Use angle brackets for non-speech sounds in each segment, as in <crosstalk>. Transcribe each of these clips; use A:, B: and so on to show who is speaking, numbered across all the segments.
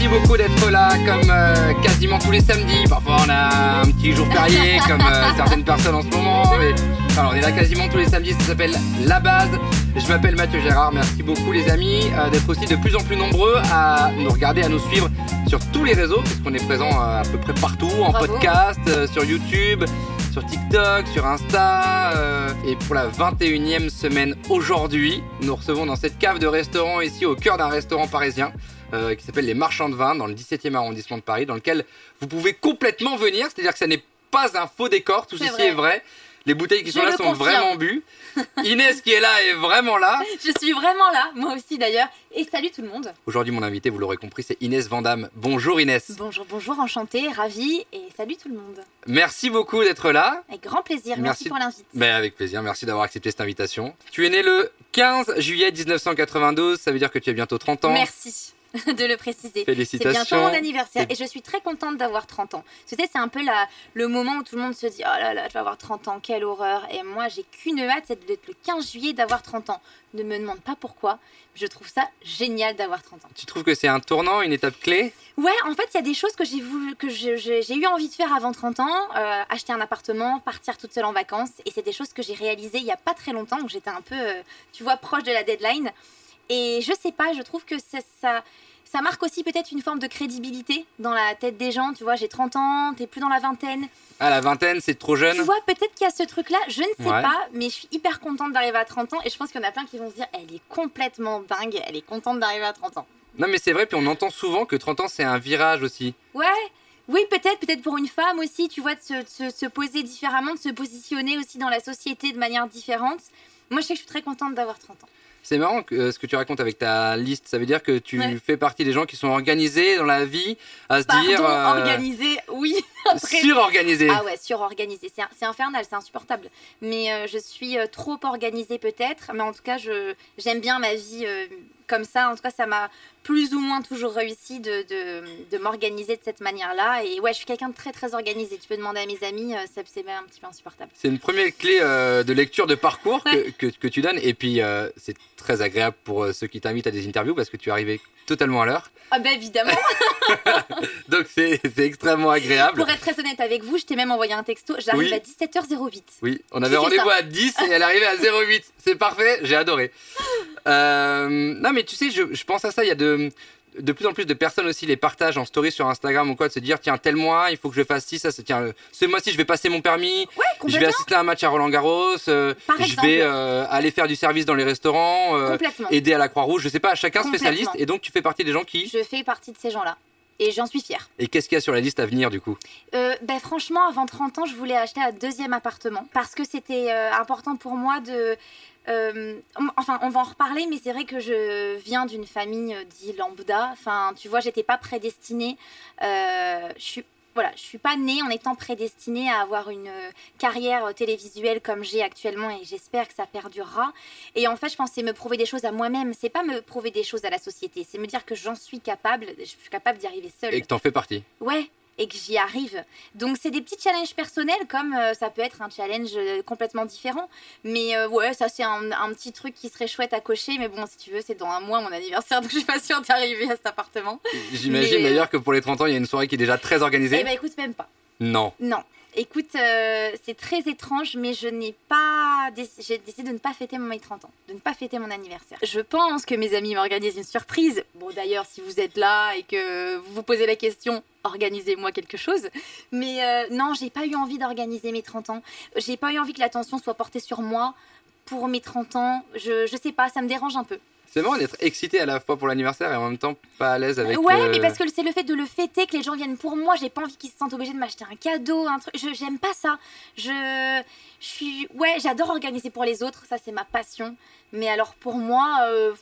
A: Merci beaucoup d'être là, comme euh, quasiment tous les samedis. Parfois, on a un petit jour férié, <laughs> comme euh, certaines personnes en ce moment. Mais alors, on est là quasiment tous les samedis. Ça s'appelle La Base. Je m'appelle Mathieu Gérard. Merci beaucoup, les amis, euh, d'être aussi de plus en plus nombreux à nous regarder, à nous suivre sur tous les réseaux, puisqu'on est présent à peu près partout, en
B: Bravo.
A: podcast, sur YouTube, sur TikTok, sur Insta. euh, et pour la 21e semaine aujourd'hui, nous recevons dans cette cave de restaurant ici au cœur d'un restaurant parisien euh, qui s'appelle les Marchands de Vin dans le 17e arrondissement de Paris, dans lequel vous pouvez complètement venir, c'est-à-dire que ça n'est pas un faux décor, tout ceci
B: vrai.
A: est vrai. Les bouteilles qui
B: Je
A: sont là sont
B: confirme.
A: vraiment bues. <laughs> Inès qui est là est vraiment là.
B: Je suis vraiment là, moi aussi d'ailleurs. Et salut tout le monde.
A: Aujourd'hui, mon invité, vous l'aurez compris, c'est Inès Vandamme. Bonjour Inès.
B: Bonjour, bonjour, enchantée, ravie et salut tout le monde.
A: Merci beaucoup d'être là.
B: Avec grand plaisir, merci,
A: Merci.
B: pour l'invite.
A: Ben, avec plaisir, merci d'avoir accepté cette invitation. Tu es né le 15 juillet 1992, ça veut dire que tu as bientôt 30 ans.
B: Merci <laughs> de le préciser. C'est
A: Félicitations.
B: bientôt mon anniversaire
A: Et-
B: je suis très contente d'avoir 30 ans. Tu sais, c'est un peu la, le moment où tout le monde se dit Oh là là, je vais avoir 30 ans, quelle horreur. Et moi, j'ai qu'une hâte, c'est d'être le 15 juillet d'avoir 30 ans. Ne me demande pas pourquoi, je trouve ça génial d'avoir 30 ans.
A: Tu trouves que c'est un tournant, une étape clé?
B: Ouais, en fait, il y a des choses que j'ai voulu, que j'ai eu envie de faire avant 30 ans, euh, acheter un appartement, partir toute seule en vacances, et c'est des choses que j'ai réalisées il y a pas très longtemps, donc j'étais un peu, euh, tu vois, proche de la deadline. Et je sais pas, je trouve que ça, ça, ça marque aussi peut-être une forme de crédibilité dans la tête des gens. Tu vois, j'ai 30 ans, t'es plus dans la vingtaine.
A: À la vingtaine, c'est trop jeune.
B: Tu vois, peut-être qu'il y a ce truc-là, je ne sais
A: Ouais.
B: pas, mais je suis hyper contente d'arriver à 30 ans, et je pense qu'il y en a plein qui vont se dire, elle est complètement dingue, elle est contente d'arriver à 30 ans.
A: Non, mais c'est vrai, puis on entend souvent que 30 ans, c'est un virage aussi.
B: Ouais, oui, peut-être, peut-être pour une femme aussi, tu vois, de se, de se poser différemment, de se positionner aussi dans la société de manière différente. Moi, je sais que je suis très contente d'avoir 30 ans.
A: C'est marrant que, euh, ce que tu racontes avec ta liste. Ça veut dire que tu
B: Ouais.
A: fais partie des gens qui sont organisés dans la vie à se
B: Pardon,
A: dire. euh,
B: organisée, oui. <laughs>
A: Surorganisés.
B: Ah ouais, surorganisée, c'est infernal, c'est insupportable. Mais euh, je suis trop organisée peut-être, mais en tout cas, j'aime bien ma vie comme ça. En tout cas, ça m'a plus ou moins toujours réussi de, de, de m'organiser de cette manière-là. Et ouais, je suis quelqu'un de très très organisé. Tu peux demander à mes amis, euh, ça- c'est un petit peu insupportable.
A: C'est une première clé euh, de lecture de parcours que,
B: Ouais.
A: que, que tu donnes. Et puis, euh, c'est très agréable pour ceux qui t'invitent à des interviews parce que tu es arrivé totalement à l'heure.
B: Ah bah évidemment. <laughs>
A: Donc, c'est extrêmement agréable.
B: Pour être très honnête avec vous, je t'ai même envoyé un texto. J'arrive
A: Oui.
B: à 17h08.
A: Oui, on avait rendez-vous à 10 et elle arrivait à 08. C'est parfait, j'ai adoré. <laughs> Euh, non, mais tu sais, je, je pense à ça. Il y a de, de plus en plus de personnes aussi les partagent en story sur Instagram ou quoi, de se dire tiens, tel mois, il faut que je fasse ci, ça, c'est tiens, ce mois-ci, je vais passer mon permis,
B: Ouais,
A: je vais assister à un match à Roland Garros, euh, je vais euh, aller faire du service dans les restaurants, euh, aider à la Croix-Rouge, je sais pas, chacun se fait sa liste et donc tu fais partie des gens qui.
B: Je fais partie de ces gens-là. Et j'en suis fière.
A: Et qu'est-ce qu'il y a sur la liste à venir du coup?
B: Ben, franchement, avant 30 ans, je voulais acheter un deuxième appartement parce que c'était important pour moi de. Euh, enfin, on va en reparler, mais c'est vrai que je viens d'une famille euh, dit lambda. Enfin, tu vois, j'étais pas prédestinée. Euh, je suis. Voilà, je suis pas née en étant prédestinée à avoir une euh, carrière télévisuelle comme j'ai actuellement et j'espère que ça perdurera. Et en fait, je pense c'est me prouver des choses à moi-même. C'est pas me prouver des choses à la société. C'est me dire que j'en suis capable. Je suis capable d'y arriver seule.
A: et que t'en fais partie
B: Ouais, et que j'y arrive. Donc c'est des petits challenges personnels comme euh, ça peut être un challenge euh, complètement différent. Mais euh, ouais, ça c'est un, un petit truc qui serait chouette à cocher. Mais bon, si tu veux, c'est dans un mois mon anniversaire, <laughs> donc je suis pas sûre d'arriver à cet appartement.
A: J'imagine
B: Mais,
A: d'ailleurs que pour les 30 ans, il y a une soirée qui est déjà très organisée.
B: Eh ben écoute, même pas.
A: Non.
B: Non. Écoute, euh, c'est très étrange, mais je n'ai pas. J'ai décidé de ne pas fêter mon mes 30 ans, de ne pas fêter mon anniversaire. Je pense que mes amis m'organisent une surprise. Bon, d'ailleurs, si vous êtes là et que vous vous posez la question, organisez-moi quelque chose. Mais euh, non, j'ai pas eu envie d'organiser mes 30 ans. J'ai pas eu envie que l'attention soit portée sur moi pour mes 30 ans. Je, je sais pas, ça me dérange un peu.
A: C'est marrant d'être excité à la fois pour l'anniversaire et en même temps pas à l'aise avec.
B: ouais,
A: euh,
B: mais parce que c'est le fait de le fêter, que les gens viennent pour moi. J'ai pas envie qu'ils se sentent obligés de m'acheter un cadeau, un truc. J'aime pas ça. Je, je suis, ouais, j'adore organiser pour les autres. Ça, c'est ma passion. Mais alors pour moi, euh, pff,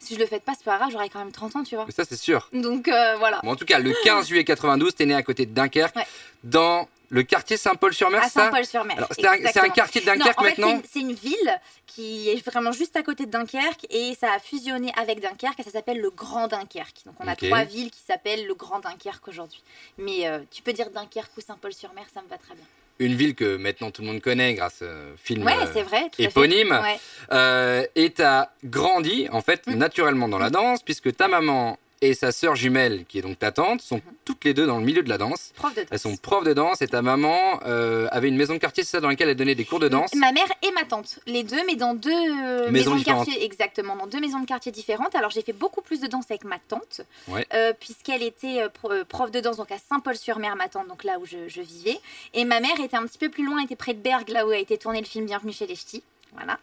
B: si je le fais pas, c'est pas grave. J'aurai quand même 30 ans, tu vois.
A: Mais ça, c'est sûr.
B: Donc euh, voilà.
A: Bon, en tout cas, le 15 juillet 92, t'es né à côté de Dunkerque,
B: Ouais.
A: dans le quartier Saint-Paul-sur-Mer,
B: À Saint-Paul-sur-Mer.
A: C'est un, quartier de
B: Non,
A: Dunkerque
B: en fait,
A: maintenant
B: une, c'est une ville qui est vraiment juste à côté de Dunkerque et ça a fusionné avec Dunkerque et ça s'appelle le Grand Dunkerque. Donc on a trois villes qui s'appellent le Grand Dunkerque aujourd'hui. Mais euh, tu peux dire Dunkerque ou Saint-Paul-sur-Mer, ça me va très bien.
A: Une ville que maintenant tout le monde connaît grâce au film
B: Ouais,
A: euh,
B: c'est vrai.
A: Éponyme.
B: Ouais.
A: euh, et t'as grandi, en fait,
B: Mm.
A: naturellement dans la danse, puisque ta maman et sa sœur jumelle, qui est donc ta tante, sont toutes les deux dans le milieu de la danse.
B: Prof de danse.
A: Elles sont profs de danse et ta maman euh, avait une maison de quartier, c'est ça, dans laquelle elle donnait des cours de danse.
B: Ma mère et ma tante, les deux, mais dans deux euh,
A: Maisons
B: maisons de quartier, exactement, dans deux maisons de quartier différentes. Alors j'ai fait beaucoup plus de danse avec ma tante,
A: Ouais.
B: euh, puisqu'elle était euh, pro- prof de danse donc à Saint-Paul-sur-Mer, ma tante, donc là où je, je vivais. Et ma mère était un petit peu plus loin, était près de Bergue, là où a été tourné le film Bienvenue chez les Ch'tis. Voilà.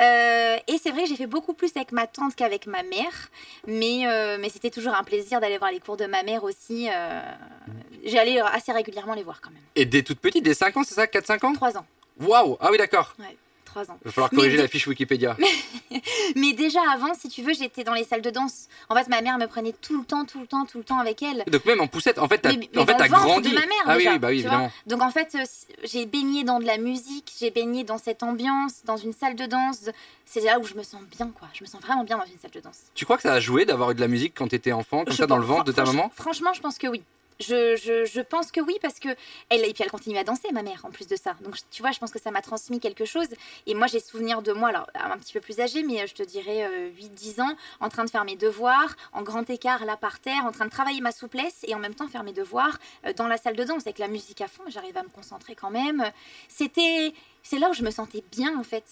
B: Euh, et c'est vrai que j'ai fait beaucoup plus avec ma tante qu'avec ma mère, mais, euh, mais c'était toujours un plaisir d'aller voir les cours de ma mère aussi. euh, J'allais euh, assez régulièrement les voir quand même.
A: Et dès toute petite, dès 5 ans, c'est ça? 4-5 ans?
B: Trois ans.
A: Waouh Ah oui, d'accord.
B: Ans.
A: Il va falloir corriger la fiche Wikipédia. <laughs>
B: Mais déjà avant, si tu veux, j'étais dans les salles de danse. En fait, ma mère me prenait tout le temps, tout le temps, tout le temps avec elle.
A: Donc même en poussette, en fait, t'as
B: Mais-
A: en fait, t'as grandi.
B: de ma mère,
A: ah oui,
B: déjà,
A: oui, bah oui, évidemment.
B: Donc en fait, euh, j'ai baigné dans de la musique, j'ai baigné dans cette ambiance, dans une salle de danse. C'est là où je me sens bien, quoi. Je me sens vraiment bien dans une salle de danse.
A: Tu crois que ça a joué d'avoir eu de la musique quand t'étais enfant, comme
B: Je
A: ça, dans le ventre de ta maman?
B: Franchement, je pense que oui. Je, pense que oui parce que elle et puis elle continue à danser ma mère en plus de ça. Donc tu vois je pense que ça m'a transmis quelque chose. Et moi j'ai souvenir de moi alors un petit peu plus âgée mais euh, je te dirais 8-10 ans en train de faire mes devoirs en grand écart là par terre en train de travailler ma souplesse et en même temps faire mes devoirs euh, dans la salle de danse avec la musique à fond j'arrive à me concentrer quand même. C'était c'est là où je me sentais bien en fait.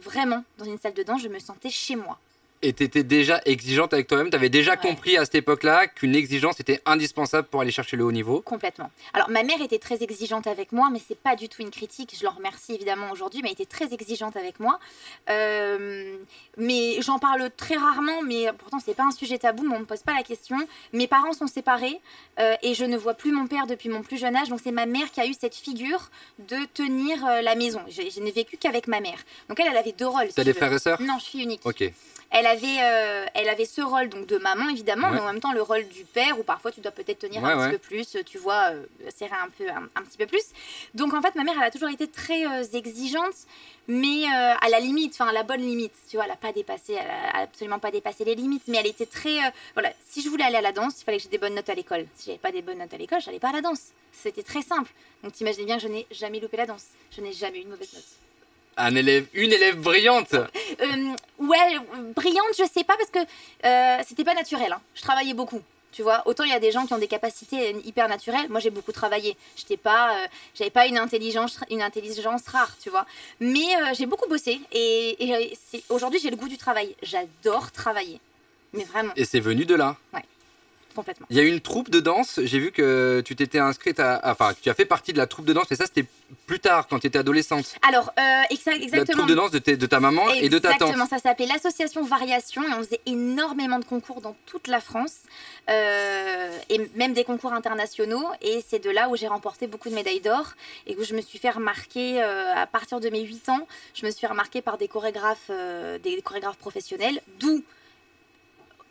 B: Vraiment dans une salle de danse je me sentais chez moi
A: Et t'étais déjà exigeante avec toi-même, t'avais déjà
B: Ouais.
A: compris à cette époque-là qu'une exigence était indispensable pour aller chercher le haut niveau.
B: Complètement. Alors ma mère était très exigeante avec moi, mais c'est pas du tout une critique. Je l'en remercie évidemment aujourd'hui, mais elle était très exigeante avec moi. Euh, mais j'en parle très rarement, mais pourtant c'est pas un sujet tabou, mais on me pose pas la question. Mes parents sont séparés euh, et je ne vois plus mon père depuis mon plus jeune âge, donc c'est ma mère qui a eu cette figure de tenir euh, la maison. Je, je n'ai vécu qu'avec ma mère. Donc elle, elle avait deux rôles. si
A: T'as
B: tu
A: des frères et sœurs?
B: Non, je suis unique.
A: Ok.
B: Elle avait, euh, elle avait ce rôle donc de maman évidemment,
A: Ouais.
B: mais en même temps le rôle du père où parfois tu dois peut-être tenir
A: Ouais,
B: un
A: ouais.
B: petit peu plus, tu vois, euh, serrer un peu, un, un petit peu plus. Donc en fait ma mère elle a toujours été très euh, exigeante, mais à la limite, enfin à la bonne limite, tu vois, elle a pas dépassé, elle a absolument pas dépassé les limites, mais elle était très, voilà, si je voulais aller à la danse, il fallait que j'ai des bonnes notes à l'école. Si j'avais pas des bonnes notes à l'école, j'allais pas à la danse. C'était très simple. Donc t'imagines bien que je n'ai jamais loupé la danse, je n'ai jamais eu une mauvaise note.
A: Un élève, une élève brillante.
B: Euh, ouais, brillante, je sais pas parce que euh, c'était pas naturel. hein. Je travaillais beaucoup. Tu vois, autant il y a des gens qui ont des capacités hyper naturelles. Moi, j'ai beaucoup travaillé. J'étais pas, euh, j'avais pas une intelligence, une intelligence rare, tu vois. Mais euh, j'ai beaucoup bossé et, et aujourd'hui j'ai le goût du travail. J'adore travailler, mais vraiment
A: Et c'est venu de là.
B: Complètement.
A: Il y a une troupe de danse. J'ai vu que tu t'étais inscrite à. Enfin, tu as fait partie de la troupe de danse, mais ça, c'était plus tard, quand tu étais adolescente.
B: Alors, euh, exa-
A: La
B: exactement.
A: troupe de danse de, ta maman et de ta tante.
B: Exactement, ça s'appelait l'association Variation et on faisait énormément de concours dans toute la France euh, et même des concours internationaux et c'est de là où j'ai remporté beaucoup de médailles d'or et où je me suis fait remarquer euh, à partir de mes 8 ans, je me suis fait remarquer par des chorégraphes, des chorégraphes professionnels, d'où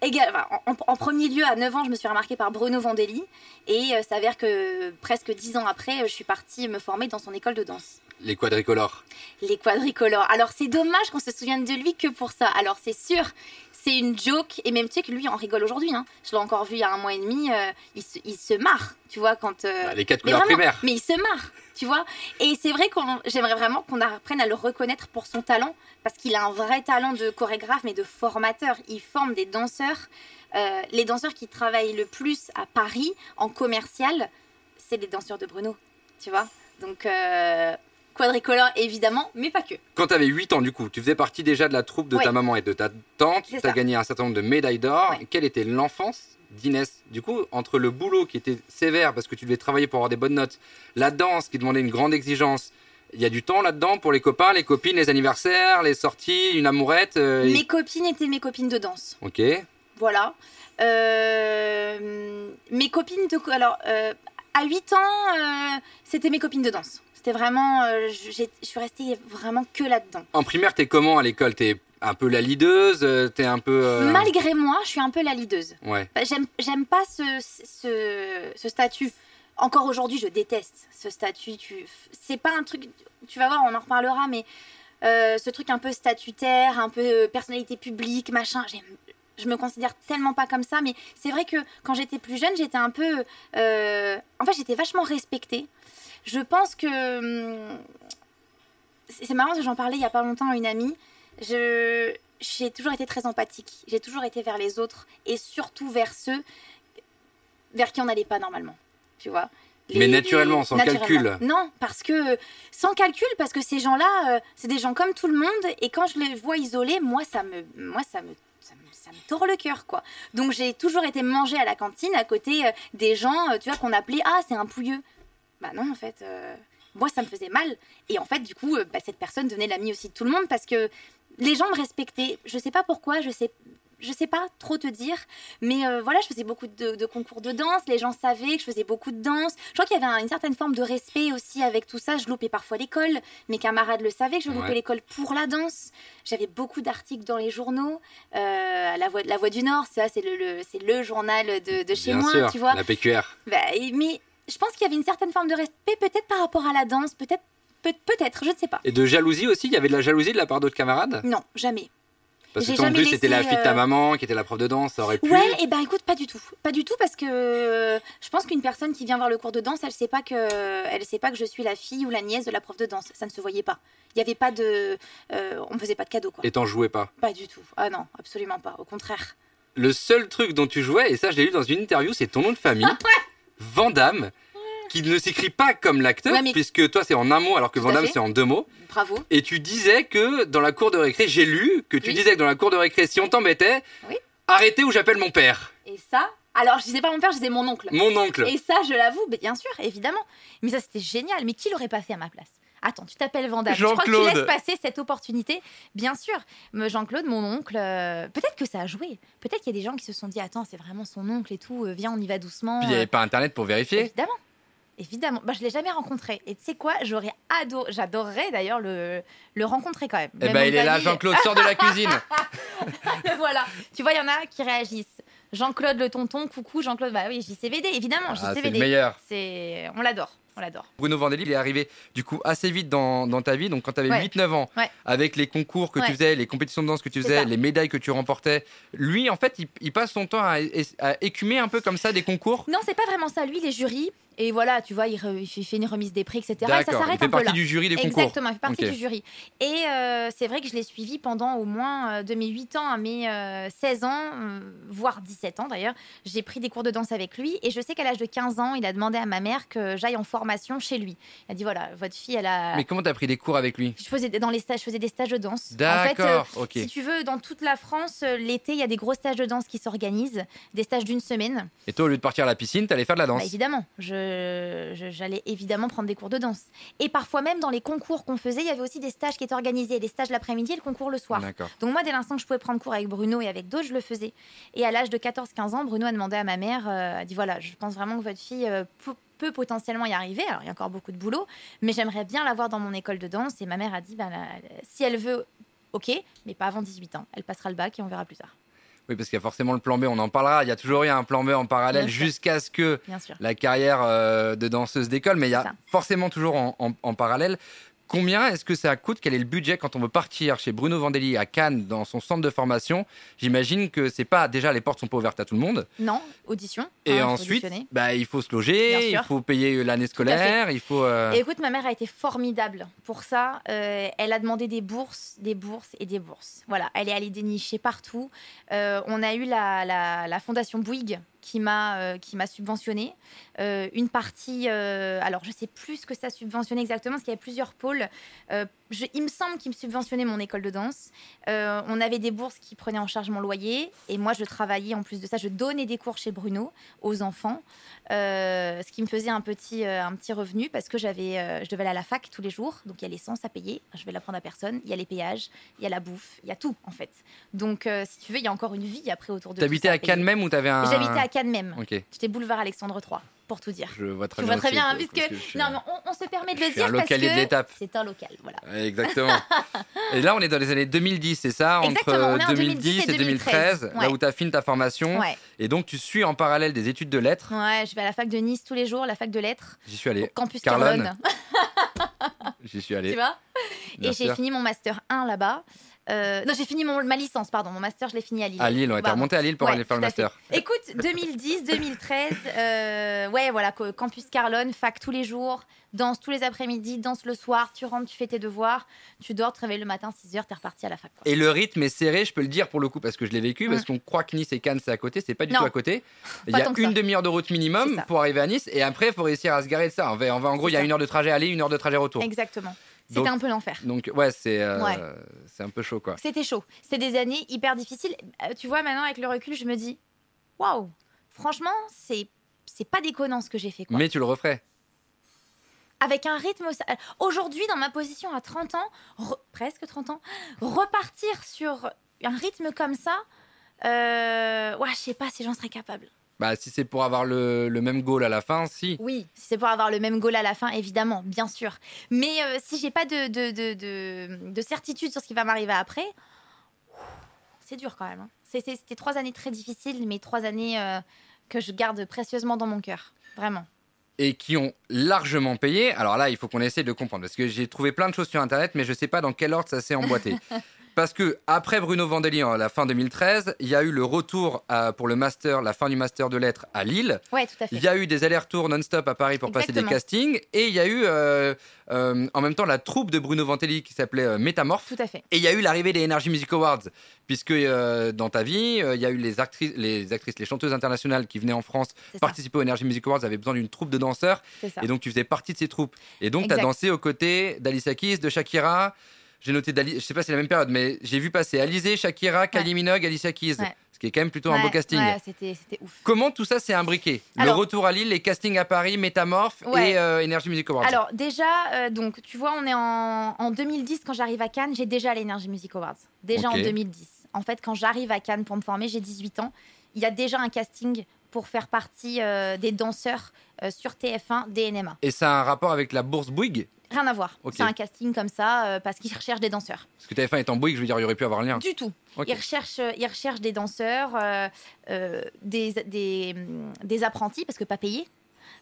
B: Égal- en, en premier lieu, à 9 ans, je me suis remarquée par Bruno Vandelli et euh, s'avère que presque 10 ans après, je suis partie me former dans son école de danse.
A: Les quadricolores.
B: Les quadricolores. Alors c'est dommage qu'on se souvienne de lui que pour ça. Alors c'est sûr, c'est une joke et même tu sais que lui en rigole aujourd'hui. Hein. Je l'ai encore vu il y a un mois et demi. euh, il, se, il se marre, tu vois quand. euh,
A: Bah, les quatre
B: mais
A: couleurs
B: vraiment,
A: primaires.
B: Mais il se marre, tu vois. Et c'est vrai qu'on, j'aimerais vraiment qu'on apprenne à le reconnaître pour son talent parce qu'il a un vrai talent de chorégraphe mais de formateur. Il forme des danseurs. Euh, les danseurs qui travaillent le plus à Paris en commercial, c'est les danseurs de Bruno, tu vois. Donc euh, quadricolore évidemment, mais pas que.
A: Quand tu avais 8 ans, du coup, tu faisais partie déjà de la troupe de
B: Ouais.
A: ta maman et de ta tante. Tu as
B: ça.
A: gagné un certain nombre de médailles d'or.
B: Ouais.
A: Quelle était l'enfance d'Inès Du coup, entre le boulot qui était sévère parce que tu devais travailler pour avoir des bonnes notes, la danse qui demandait une grande exigence, il y a du temps là-dedans pour les copains, les copines, les anniversaires, les sorties, une amourette. euh, et-
B: Mes copines étaient mes copines de danse.
A: Ok.
B: Voilà. Euh, mes copines de. Alors, euh, à 8 ans, c'était mes copines de danse. C'était vraiment. je suis restée vraiment que là-dedans.
A: En primaire, t'es comment à l'école? T'es un peu la leaduse euh, T'es un peu. euh,
B: Malgré moi, je suis un peu la leaduse.
A: Ouais.
B: Bah, J'aime, pas ce, ce, ce statut. Encore aujourd'hui, je déteste ce statut. Tu, c'est pas un truc. Tu vas voir, on en reparlera, mais euh, ce truc un peu statutaire, un peu personnalité publique, machin. Je me considère tellement pas comme ça, mais c'est vrai que quand j'étais plus jeune, j'étais un peu. euh, en fait, j'étais vachement respectée. Je pense que. hum, c'est marrant j'en parlais il y a pas longtemps à une amie. Je, j'ai toujours été très empathique. J'ai toujours été vers les autres et surtout vers ceux vers qui on n'allait pas normalement. Tu vois
A: Mais naturellement, sans calcul.
B: Non, parce que sans calcul, parce que ces gens-là, euh, c'est des gens comme tout le monde, et quand je les vois isolés, moi, ça me, moi, ça me, ça me, ça me tord le cœur, quoi. Donc j'ai toujours été manger à la cantine à côté euh, des gens, euh, tu vois, qu'on appelait ah c'est un pouilleux. Bah non, en fait, euh, moi ça me faisait mal, et en fait du coup, bah, cette personne devenait l'amie aussi de tout le monde parce que les gens me respectaient. Je sais pas pourquoi, je sais. Je sais pas trop te dire, mais euh, voilà, je faisais beaucoup de, de concours de danse, les gens savaient que je faisais beaucoup de danse. Je crois qu'il y avait un- une certaine forme de respect aussi avec tout ça. Je loupais parfois l'école, mes camarades le savaient que je loupais
A: Ouais.
B: l'école pour la danse. J'avais beaucoup d'articles dans les journaux. Euh, la, voix, la Voix du Nord, ça, c'est le, le- c'est le journal de, de chez
A: Bien
B: moi,
A: sûr,
B: tu vois.
A: la PQR.
B: Bah, mais je pense qu'il y avait une certaine forme de respect, peut-être par rapport à la danse, peut-être, peut- peut-être, je ne sais pas.
A: Et de jalousie aussi, il y avait de la jalousie de la part d'autres camarades?
B: Non, jamais.
A: Parce que
B: jamais
A: plus, c'était la fille de ta
B: euh,
A: maman qui était la prof de danse, ça aurait pu.
B: Ouais, et ben écoute, pas du tout, pas du tout, parce que euh, je pense qu'une personne qui vient voir le cours de danse, elle sait pas que, elle sait pas que je suis la fille ou la nièce de la prof de danse. Ça ne se voyait pas. Il y avait pas de, euh, on faisait pas de cadeaux quoi.
A: Et t'en jouais pas?
B: Pas du tout. Ah non, absolument pas. Au contraire.
A: Le seul truc dont tu jouais, et ça je l'ai lu dans une interview, c'est ton nom de famille, <laughs> Vandame, qui ne s'écrit pas comme l'acteur,
B: Ouais, mais-
A: puisque toi c'est en un mot alors que Vandame c'est en deux mots.
B: Bravo.
A: Et tu disais que dans la cour de récré, j'ai lu que tu
B: Oui.
A: disais que dans la cour de récré, si on t'embêtait,
B: Oui.
A: arrêtez ou j'appelle mon père,
B: Et ça, alors je disais pas mon père, je disais mon oncle.
A: mon oncle.
B: Et ça, je l'avoue, bien sûr, évidemment. Mais ça, c'était génial. Mais qui l'aurait pas fait à ma place? Attends, tu t'appelles Vandame. Je crois que tu
A: Jean-Claude.
B: laisses passer cette opportunité. Bien sûr. Mais Jean-Claude, mon oncle, euh, peut-être que ça a joué. Peut-être qu'il y a des gens qui se sont dit Attends, c'est vraiment son oncle et tout. euh, viens, on y va doucement.
A: Puis il n'y
B: euh,
A: avait pas internet pour vérifier.
B: Évidemment. Évidemment. Bah, je l'ai jamais rencontré. Et tu sais quoi? J'aurais adoré, j'adorerais d'ailleurs le, le rencontrer quand même.
A: Eh ben
B: en
A: il est là. Jean-Claude, sors de la cuisine. <laughs>
B: voilà. Tu vois, il y en a qui réagissent. Jean-Claude le tonton, coucou Jean-Claude. Bah oui, JCVD, évidemment,
A: Ah, c'est le
B: JCVD.
A: meilleur.
B: C'est, on l'adore, on l'adore.
A: Bruno Vandelli, il est arrivé du coup assez vite dans, dans ta vie. Donc quand tu avais
B: Ouais.
A: 8-9 ans,
B: Ouais.
A: avec les concours que tu faisais, les compétitions de danse que tu faisais, les médailles que tu remportais, lui en fait, il, il passe son temps à, à écumer un peu comme ça des concours?
B: Non, c'est pas vraiment ça. Lui, les jurys, et voilà, tu vois, il, re- il fait une remise des prix, etc. Et ça
A: D'accord,
B: s'arrête un peu
A: partie
B: là.
A: du jury des concours.
B: Exactement, il fait partie du jury. Et euh, c'est vrai que je l'ai suivi pendant au moins de mes 8 ans à mes euh, 16 ans, euh, voire 17 ans d'ailleurs. J'ai pris des cours de danse avec lui et je sais qu'à l'âge de 15 ans, il a demandé à ma mère que j'aille en formation chez lui. Il a dit voilà, votre fille, elle a.
A: Mais comment t'as pris des cours avec lui?
B: Je faisais des- dans les stages, je faisais des stages de danse. En fait, euh,
A: D'accord, ok.
B: si tu veux, dans toute la France, l'été, il y a des gros stages de danse qui s'organisent, des stages d'une semaine.
A: Et toi, au lieu de partir à la piscine, t'allais faire de la
B: Bah,
A: danse.
B: évidemment, je- j'allais évidemment prendre des cours de danse. Et parfois même dans les concours qu'on faisait, il y avait aussi des stages qui étaient organisés, les stages l'après-midi et le concours le soir. Donc moi, dès l'instant que je pouvais prendre cours avec Bruno et avec d'autres, je le faisais. Et à l'âge de 14-15 ans, Bruno a demandé à ma mère, euh, a dit voilà, je pense vraiment que votre fille euh, peut, potentiellement y arriver. Alors il y a encore beaucoup de boulot, mais j'aimerais bien l'avoir dans mon école de danse. Et ma mère a dit, ben, la- si elle veut, ok, mais pas avant 18 ans. Elle passera le bac et on verra plus tard.
A: Oui, parce qu'il y a forcément le plan B, on en parlera. Il y a toujours eu un plan B en parallèle jusqu'à ce que la carrière euh, de danseuse d'école, mais il y a forcément toujours en, en- en parallèle. Combien est-ce que ça coûte? Quel est le budget quand on veut partir chez Bruno Vandelli à Cannes dans son centre de formation? J'imagine que c'est pas déjà les portes sont pas ouvertes à tout le monde.
B: Non, audition.
A: Et
B: hein,
A: ensuite, bah, il faut se loger, il faut payer l'année scolaire, il faut. euh,
B: Et écoute, ma mère a été formidable pour ça. Euh, elle a demandé des bourses, des bourses et des bourses. Voilà, elle est allée dénicher partout. Euh, on a eu la, la- la fondation Bouygues qui m'a euh, qui m'a subventionné Euh, une partie. euh, alors, je sais plus ce que ça subventionnait exactement, parce qu'il y avait plusieurs pôles. Euh, je- il me semble qu'ils me subventionnaient mon école de danse. On avait des bourses qui prenaient en charge mon loyer, et moi, je travaillais en plus de ça. Je donnais des cours chez Bruno aux enfants. Ce qui me faisait un petit, un petit revenu parce que j'avais, je devais aller à la fac tous les jours, donc il y a l'essence à payer, je vais la prendre à personne, il y a les péages, il y a la bouffe, il y a tout en fait. Donc si tu veux, il y a encore une vie après autour de
A: T'habitais à
B: payer.
A: Cannes même ou t'avais un.
B: Cannes même.
A: Ok,
B: J'étais boulevard Alexandre III, pour tout dire.
A: je vois très
B: Tu
A: bien.
B: vois très bien, hein, puisque
A: que je suis-
B: non, mais on, on se permet de
A: je
B: le dire
A: un
B: parce que c'est un local, voilà.
A: Exactement. <laughs> et là, on est dans les années 2010, c'est ça?
B: Exactement, on est
A: Entre
B: en
A: 2010 et 2013,
B: 2013,
A: là où tu affines ta formation.
B: Ouais,
A: Et donc, tu suis en parallèle des études de lettres.
B: ouais, je vais à la fac de Nice tous les jours, la fac de lettres,
A: J'y suis allé.
B: campus
A: Carlone. <laughs> J'y suis
B: tu
A: allé.
B: vois?
A: Bien
B: Et j'ai fini mon master 1 là-bas. Euh, non, j'ai fini mon, ma licence, pardon. Mon master, je l'ai fini à Lille.
A: À Lille, on était remonté à Lille pour
B: Ouais,
A: aller faire le master.
B: Écoute, <laughs> 2010, 2013, euh, ouais, voilà, campus Carlone, fac tous les jours, danse tous les après-midi, danse le soir, tu rentres, tu fais tes devoirs, tu dors, tu te réveilles le matin, 6 heures, t'es reparti à la fac. quoi.
A: Et le rythme est serré, je peux le dire pour le coup, parce que je l'ai vécu, parce
B: Mm.
A: qu'on croit que Nice et Cannes c'est à côté, c'est pas du
B: Non.
A: tout à côté. Il y a une demi-heure de route minimum pour arriver à Nice, et après il faut réussir à se garer de ça. En va- en va- en gros, il y a une heure de trajet aller, une heure de trajet retour.
B: Exactement. C'était un peu l'enfer.
A: Donc ouais, c'est euh,
B: Ouais.
A: c'est un peu chaud quoi.
B: C'était chaud. C'était des années hyper difficiles. Euh, Tu vois, maintenant, avec le recul, je me dis, waouh, franchement, c'est c'est pas déconnant ce que j'ai fait. Quoi.
A: Mais tu le referais.
B: avec un rythme. aussi- Aujourd'hui, dans ma position à 30 ans, re- presque 30 ans, repartir sur un rythme comme ça, euh, ouais, je sais pas si j'en serais capable.
A: Bah si c'est pour avoir le, le même goal à la fin, si.
B: Oui, si c'est pour avoir le même goal à la fin, évidemment, bien sûr. Mais euh, si j'ai pas de, de, de, de- de certitude sur ce qui va m'arriver après, c'est dur quand même. hein. C'était trois années très difficiles, mais trois années euh, que je garde précieusement dans mon cœur. Vraiment.
A: et qui ont largement payé. Alors là, il faut qu'on essaie de comprendre parce que j'ai trouvé plein de choses sur internet, mais je sais pas dans quel ordre ça s'est emboîté. <laughs> parce que après Bruno Vandeli en la fin 2013, il y a eu le retour à- pour le master, la fin du master de lettres à Lille.
B: Ouais, tout à fait.
A: Il y a eu des allers-retours non-stop à Paris pour passer des castings, et il y a eu euh, euh, en même temps la troupe de Bruno Vantelli qui s'appelait euh, Métamorphe.
B: Tout à fait.
A: Et il y a eu l'arrivée des Energy Music Awards, puisque euh, dans ta vie, euh, il y a eu les actrices, les actrices, les chanteuses internationales qui venaient en France participer aux Energy Music Awards, avaient besoin d'une troupe de danseurs, et donc tu faisais partie de ces troupes. Et donc tu as dansé aux côtés d'Alicia Keys, de Shakira. J'ai noté, je sais pas si c'est la même période, mais j'ai vu passer Alizé, Shakira, Kylie Minogue, Alicia Keys, ce qui est quand même plutôt un beau casting.
B: ouais, c'était ouf.
A: Comment tout ça s'est imbriqué? Le retour à Lille, les castings à Paris, Métamorphe et euh, Energy Music Awards.
B: Alors déjà, euh, donc tu vois, on est en, en 2010 quand j'arrive à Cannes, j'ai déjà l'Energy Music Awards. Déjà en 2010. En fait, quand j'arrive à Cannes pour me former, j'ai 18 ans. Il y a déjà un casting pour faire partie euh, des danseurs euh, sur TF1 DNMA.
A: Et ça a un rapport avec la bourse Bouygues?
B: Rien à voir.
A: Ok.
B: C'est un casting comme ça euh, parce qu'ils recherchent des danseurs.
A: Parce que TF1 est en Bouygues, je veux dire, il y aurait pu avoir un lien.
B: Du tout.
A: Ok.
B: Ils, recherchent, ils recherchent des danseurs, euh, euh, des, des, des apprentis parce que pas payés.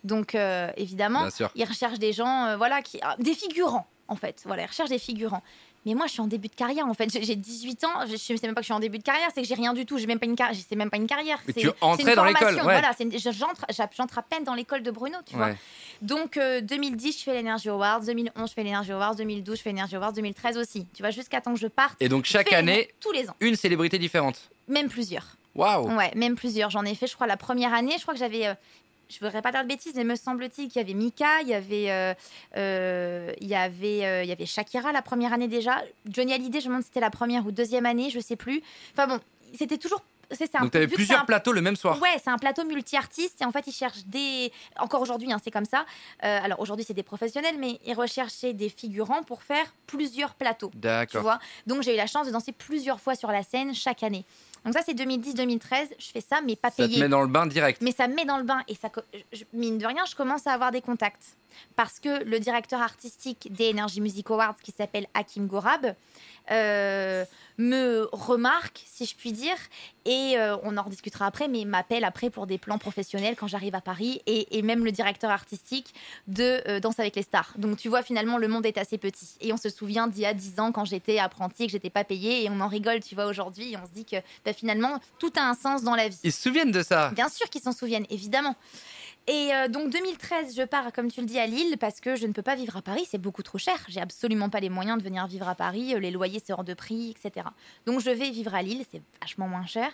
B: Donc euh, évidemment, ils recherchent des gens, euh, voilà, qui, ah, des figurants en fait. Voilà, ils recherchent des figurants. Mais moi, je suis en début de carrière en fait. J'ai- J'ai 18 ans. Je ne sais même pas que je suis en début de carrière. C'est que j'ai rien du tout. J'ai même pas une carrière. C'est même pas une carrière.
A: Mais tu entrais dans l'école, ouais.
B: Voilà, j'entre, à peine dans l'école de Bruno, tu vois. Donc euh, 2010, je fais l'Energy Awards. 2011, je fais l'Energy Awards. 2012, je fais l'Energy Awards. 2013 aussi. Tu vois, jusqu'à temps que je parte.
A: Et donc chaque année,
B: tous les ans,
A: une célébrité différente.
B: même plusieurs.
A: Waouh
B: Ouais, même plusieurs. J'en ai fait, je crois, la première année. Je crois que j'avais. euh, je ne voudrais pas dire de bêtises, mais me semble-t-il qu'il y avait Mika, il y avait, euh, euh, il y avait, euh, il y avait Shakira la première année déjà. Johnny Hallyday, je me demande si c'était la première ou deuxième année, je sais plus. Enfin bon, c'était toujours. C'est ça.
A: Donc tu avais plusieurs
B: un-
A: plateaux le même soir.
B: Ouais, c'est un plateau multi-artistes et en fait ils cherchent des. Encore aujourd'hui, hein, c'est comme ça. Euh, alors aujourd'hui c'est des professionnels, mais ils recherchaient des figurants pour faire plusieurs plateaux. Tu
A: D'accord.
B: vois Donc j'ai eu la chance de danser plusieurs fois sur la scène chaque année. Donc ça c'est 2010-2013, je fais ça mais pas
A: Ça te
B: payé.
A: met dans le bain direct.
B: Mais ça me met dans le bain et ça, je- mine de rien, je commence à avoir des contacts. Parce que le directeur artistique des Energy Music Awards, qui s'appelle Hakim Gorab, euh, me remarque, si je puis dire, et euh, on en rediscutera après, mais m'appelle après pour des plans professionnels quand j'arrive à Paris, et, et même le directeur artistique de euh, Danse avec les stars. Donc tu vois, finalement, le monde est assez petit. Et on se souvient d'il y a 10 ans quand j'étais apprentie et que j'étais pas payée, et on en rigole, tu vois, aujourd'hui, et on se dit que bah, finalement, tout a un sens dans la vie.
A: Ils se souviennent de ça.
B: Bien sûr qu'ils s'en souviennent, évidemment. Et euh, donc 2013, je pars, comme tu le dis, à Lille parce que je ne peux pas vivre à Paris, c'est beaucoup trop cher. J'ai absolument pas les moyens de venir vivre à Paris, euh, les loyers c'est hors de prix, etc. Donc je vais vivre à Lille, c'est vachement moins cher.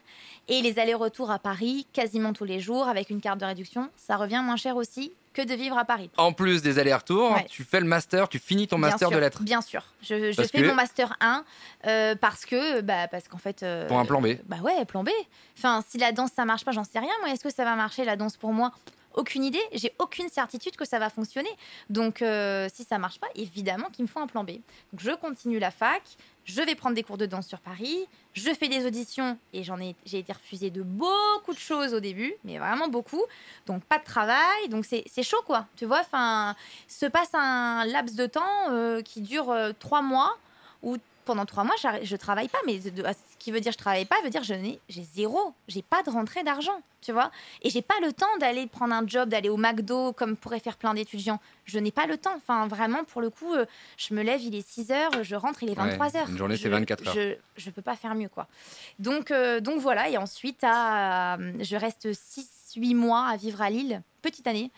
B: Et les allers-retours à Paris, quasiment tous les jours, avec une carte de réduction, ça revient moins cher aussi que de vivre à Paris.
A: En plus des allers-retours,
B: Ouais.
A: tu fais le master, tu finis ton
B: Bien
A: master
B: sûr,
A: de lettres.
B: Bien sûr. Je, fais
A: que-
B: mon master 1 euh, parce que, bah, parce qu'en fait. euh,
A: Pour un plan B.
B: Bah ouais, plan B. Enfin, si la danse ça marche pas, j'en sais rien. Moi, est-ce que ça va marcher la danse pour moi? Aucune idée. J'ai aucune certitude que ça va fonctionner. Donc, euh, si ça marche pas, évidemment qu'il me faut un plan B. Donc, je continue la fac. Je vais prendre des cours de danse sur Paris. Je fais des auditions et j'en ai, j'ai été refusée de beaucoup de choses au début, mais vraiment beaucoup. Donc pas de travail, donc c'est c'est chaud quoi. Tu vois, enfin, se passe un laps de temps euh, qui dure euh, trois mois où pendant trois mois, je travaille pas. Mais ce qui veut dire je travaille pas, veut dire je n'ai, j'ai zéro. J'ai pas de rentrée d'argent, tu vois. Et j'ai pas le temps d'aller prendre un job, d'aller au McDo comme pourraient faire plein d'étudiants. Je n'ai pas le temps. Enfin, vraiment, pour le coup, euh, je me lève, il est 6 heures, je rentre, il est
A: Ouais,
B: 23 heures.
A: une journée, c'est
B: Je-
A: 24 heures.
B: Je, je peux pas faire mieux, quoi. Donc, euh, donc voilà. Et ensuite, à, euh, je reste 6-8 mois à vivre à Lille, petite année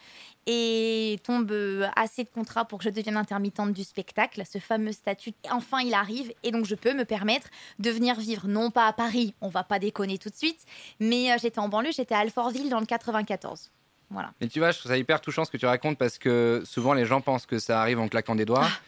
B: et tombe euh, assez de contrats pour que je devienne intermittente du spectacle, ce fameux statut. Enfin, il arrive et donc je peux me permettre de venir vivre, non pas à Paris, on va pas déconner tout de suite, mais euh, j'étais en banlieue, j'étais à Alfortville dans le 94. Voilà.
A: Mais tu vois, je trouve ça hyper touchant ce que tu racontes parce que souvent les gens pensent que ça arrive en claquant des doigts.
B: Ah.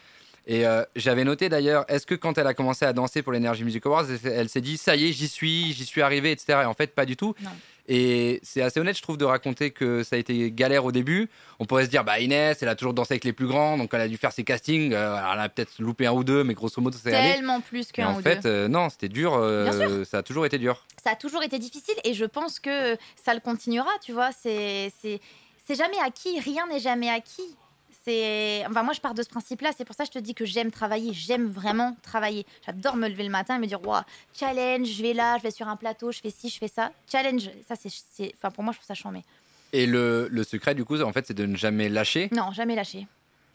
A: Et euh, j'avais noté d'ailleurs, est-ce que quand elle a commencé à danser pour l'Energy Music Awards, elle s'est dit ça y est, j'y suis, j'y suis arrivée, etc. Et en fait, pas du tout.
B: Non.
A: Et c'est assez honnête, je trouve, de raconter que ça a été galère au début. On pourrait se dire, bah Inès, elle a toujours dansé avec les plus grands, donc elle a dû faire ses castings. euh, alors elle a peut-être loupé un ou deux, mais grosso modo, c'est allé.
B: Tellement plus qu'un
A: en
B: ou
A: fait,
B: deux.
A: euh, non, c'était dur. euh, ça a toujours été dur.
B: Ça a toujours été difficile et je pense que ça le continuera, tu vois. C'est, c'est, c'est jamais acquis, rien n'est jamais acquis. C'est... Enfin, moi, je pars de ce principe-là. C'est pour ça que je te dis que j'aime travailler. J'aime vraiment travailler. J'adore me lever le matin et me dire Waouh, challenge, je vais là, je vais sur un plateau, je fais ci, je fais ça. Challenge, ça, c'est. c'est- Enfin, pour moi, je trouve ça chambé.
A: Et le, le secret, du coup, en fait, c'est de ne jamais lâcher?
B: Non, jamais lâcher.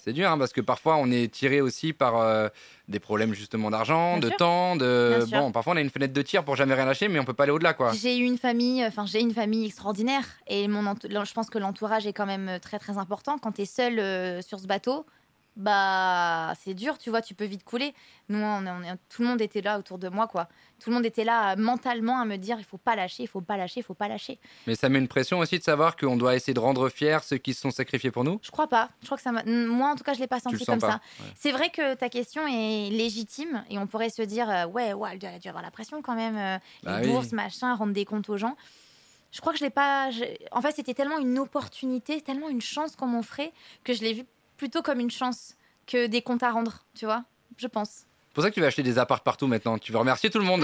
A: C'est dur, hein, parce que parfois on est tiré aussi par euh, des problèmes justement d'argent, de
B: sûr.
A: temps, de bon. Parfois on a une fenêtre de tir pour jamais rien lâcher, mais on peut pas aller au-delà, quoi.
B: J'ai eu une famille, enfin, j'ai une famille extraordinaire. Et mon ent- je pense que l'entourage est quand même très, très important. Quand tu es seul euh, sur ce bateau, bah, c'est dur, tu vois, tu peux vite couler. Nous, on on tout le monde était là autour de moi, quoi. Tout le monde était là euh, mentalement à me dire il faut pas lâcher, il faut pas lâcher, il faut pas lâcher.
A: Mais ça met une pression aussi de savoir qu'on doit essayer de rendre fiers ceux qui se sont sacrifiés pour nous.
B: Je crois pas. Je crois que ça. Moi, en tout cas, je l'ai pas senti comme
A: pas.
B: ça.
A: Ouais.
B: C'est vrai que ta question est légitime et on pourrait se dire euh, ouais, ouais, elle a dû avoir la pression quand même, euh,
A: Bah
B: les
A: oui.
B: bourses, machin, rendre des comptes aux gens. Je crois que je l'ai pas. je- En fait, c'était tellement une opportunité, tellement une chance qu'on m'offrait que je l'ai vu plutôt comme une chance que des comptes à rendre, tu vois. Je pense.
A: C'est pour ça que tu vas acheter des apparts partout maintenant. Tu veux remercier tout le monde.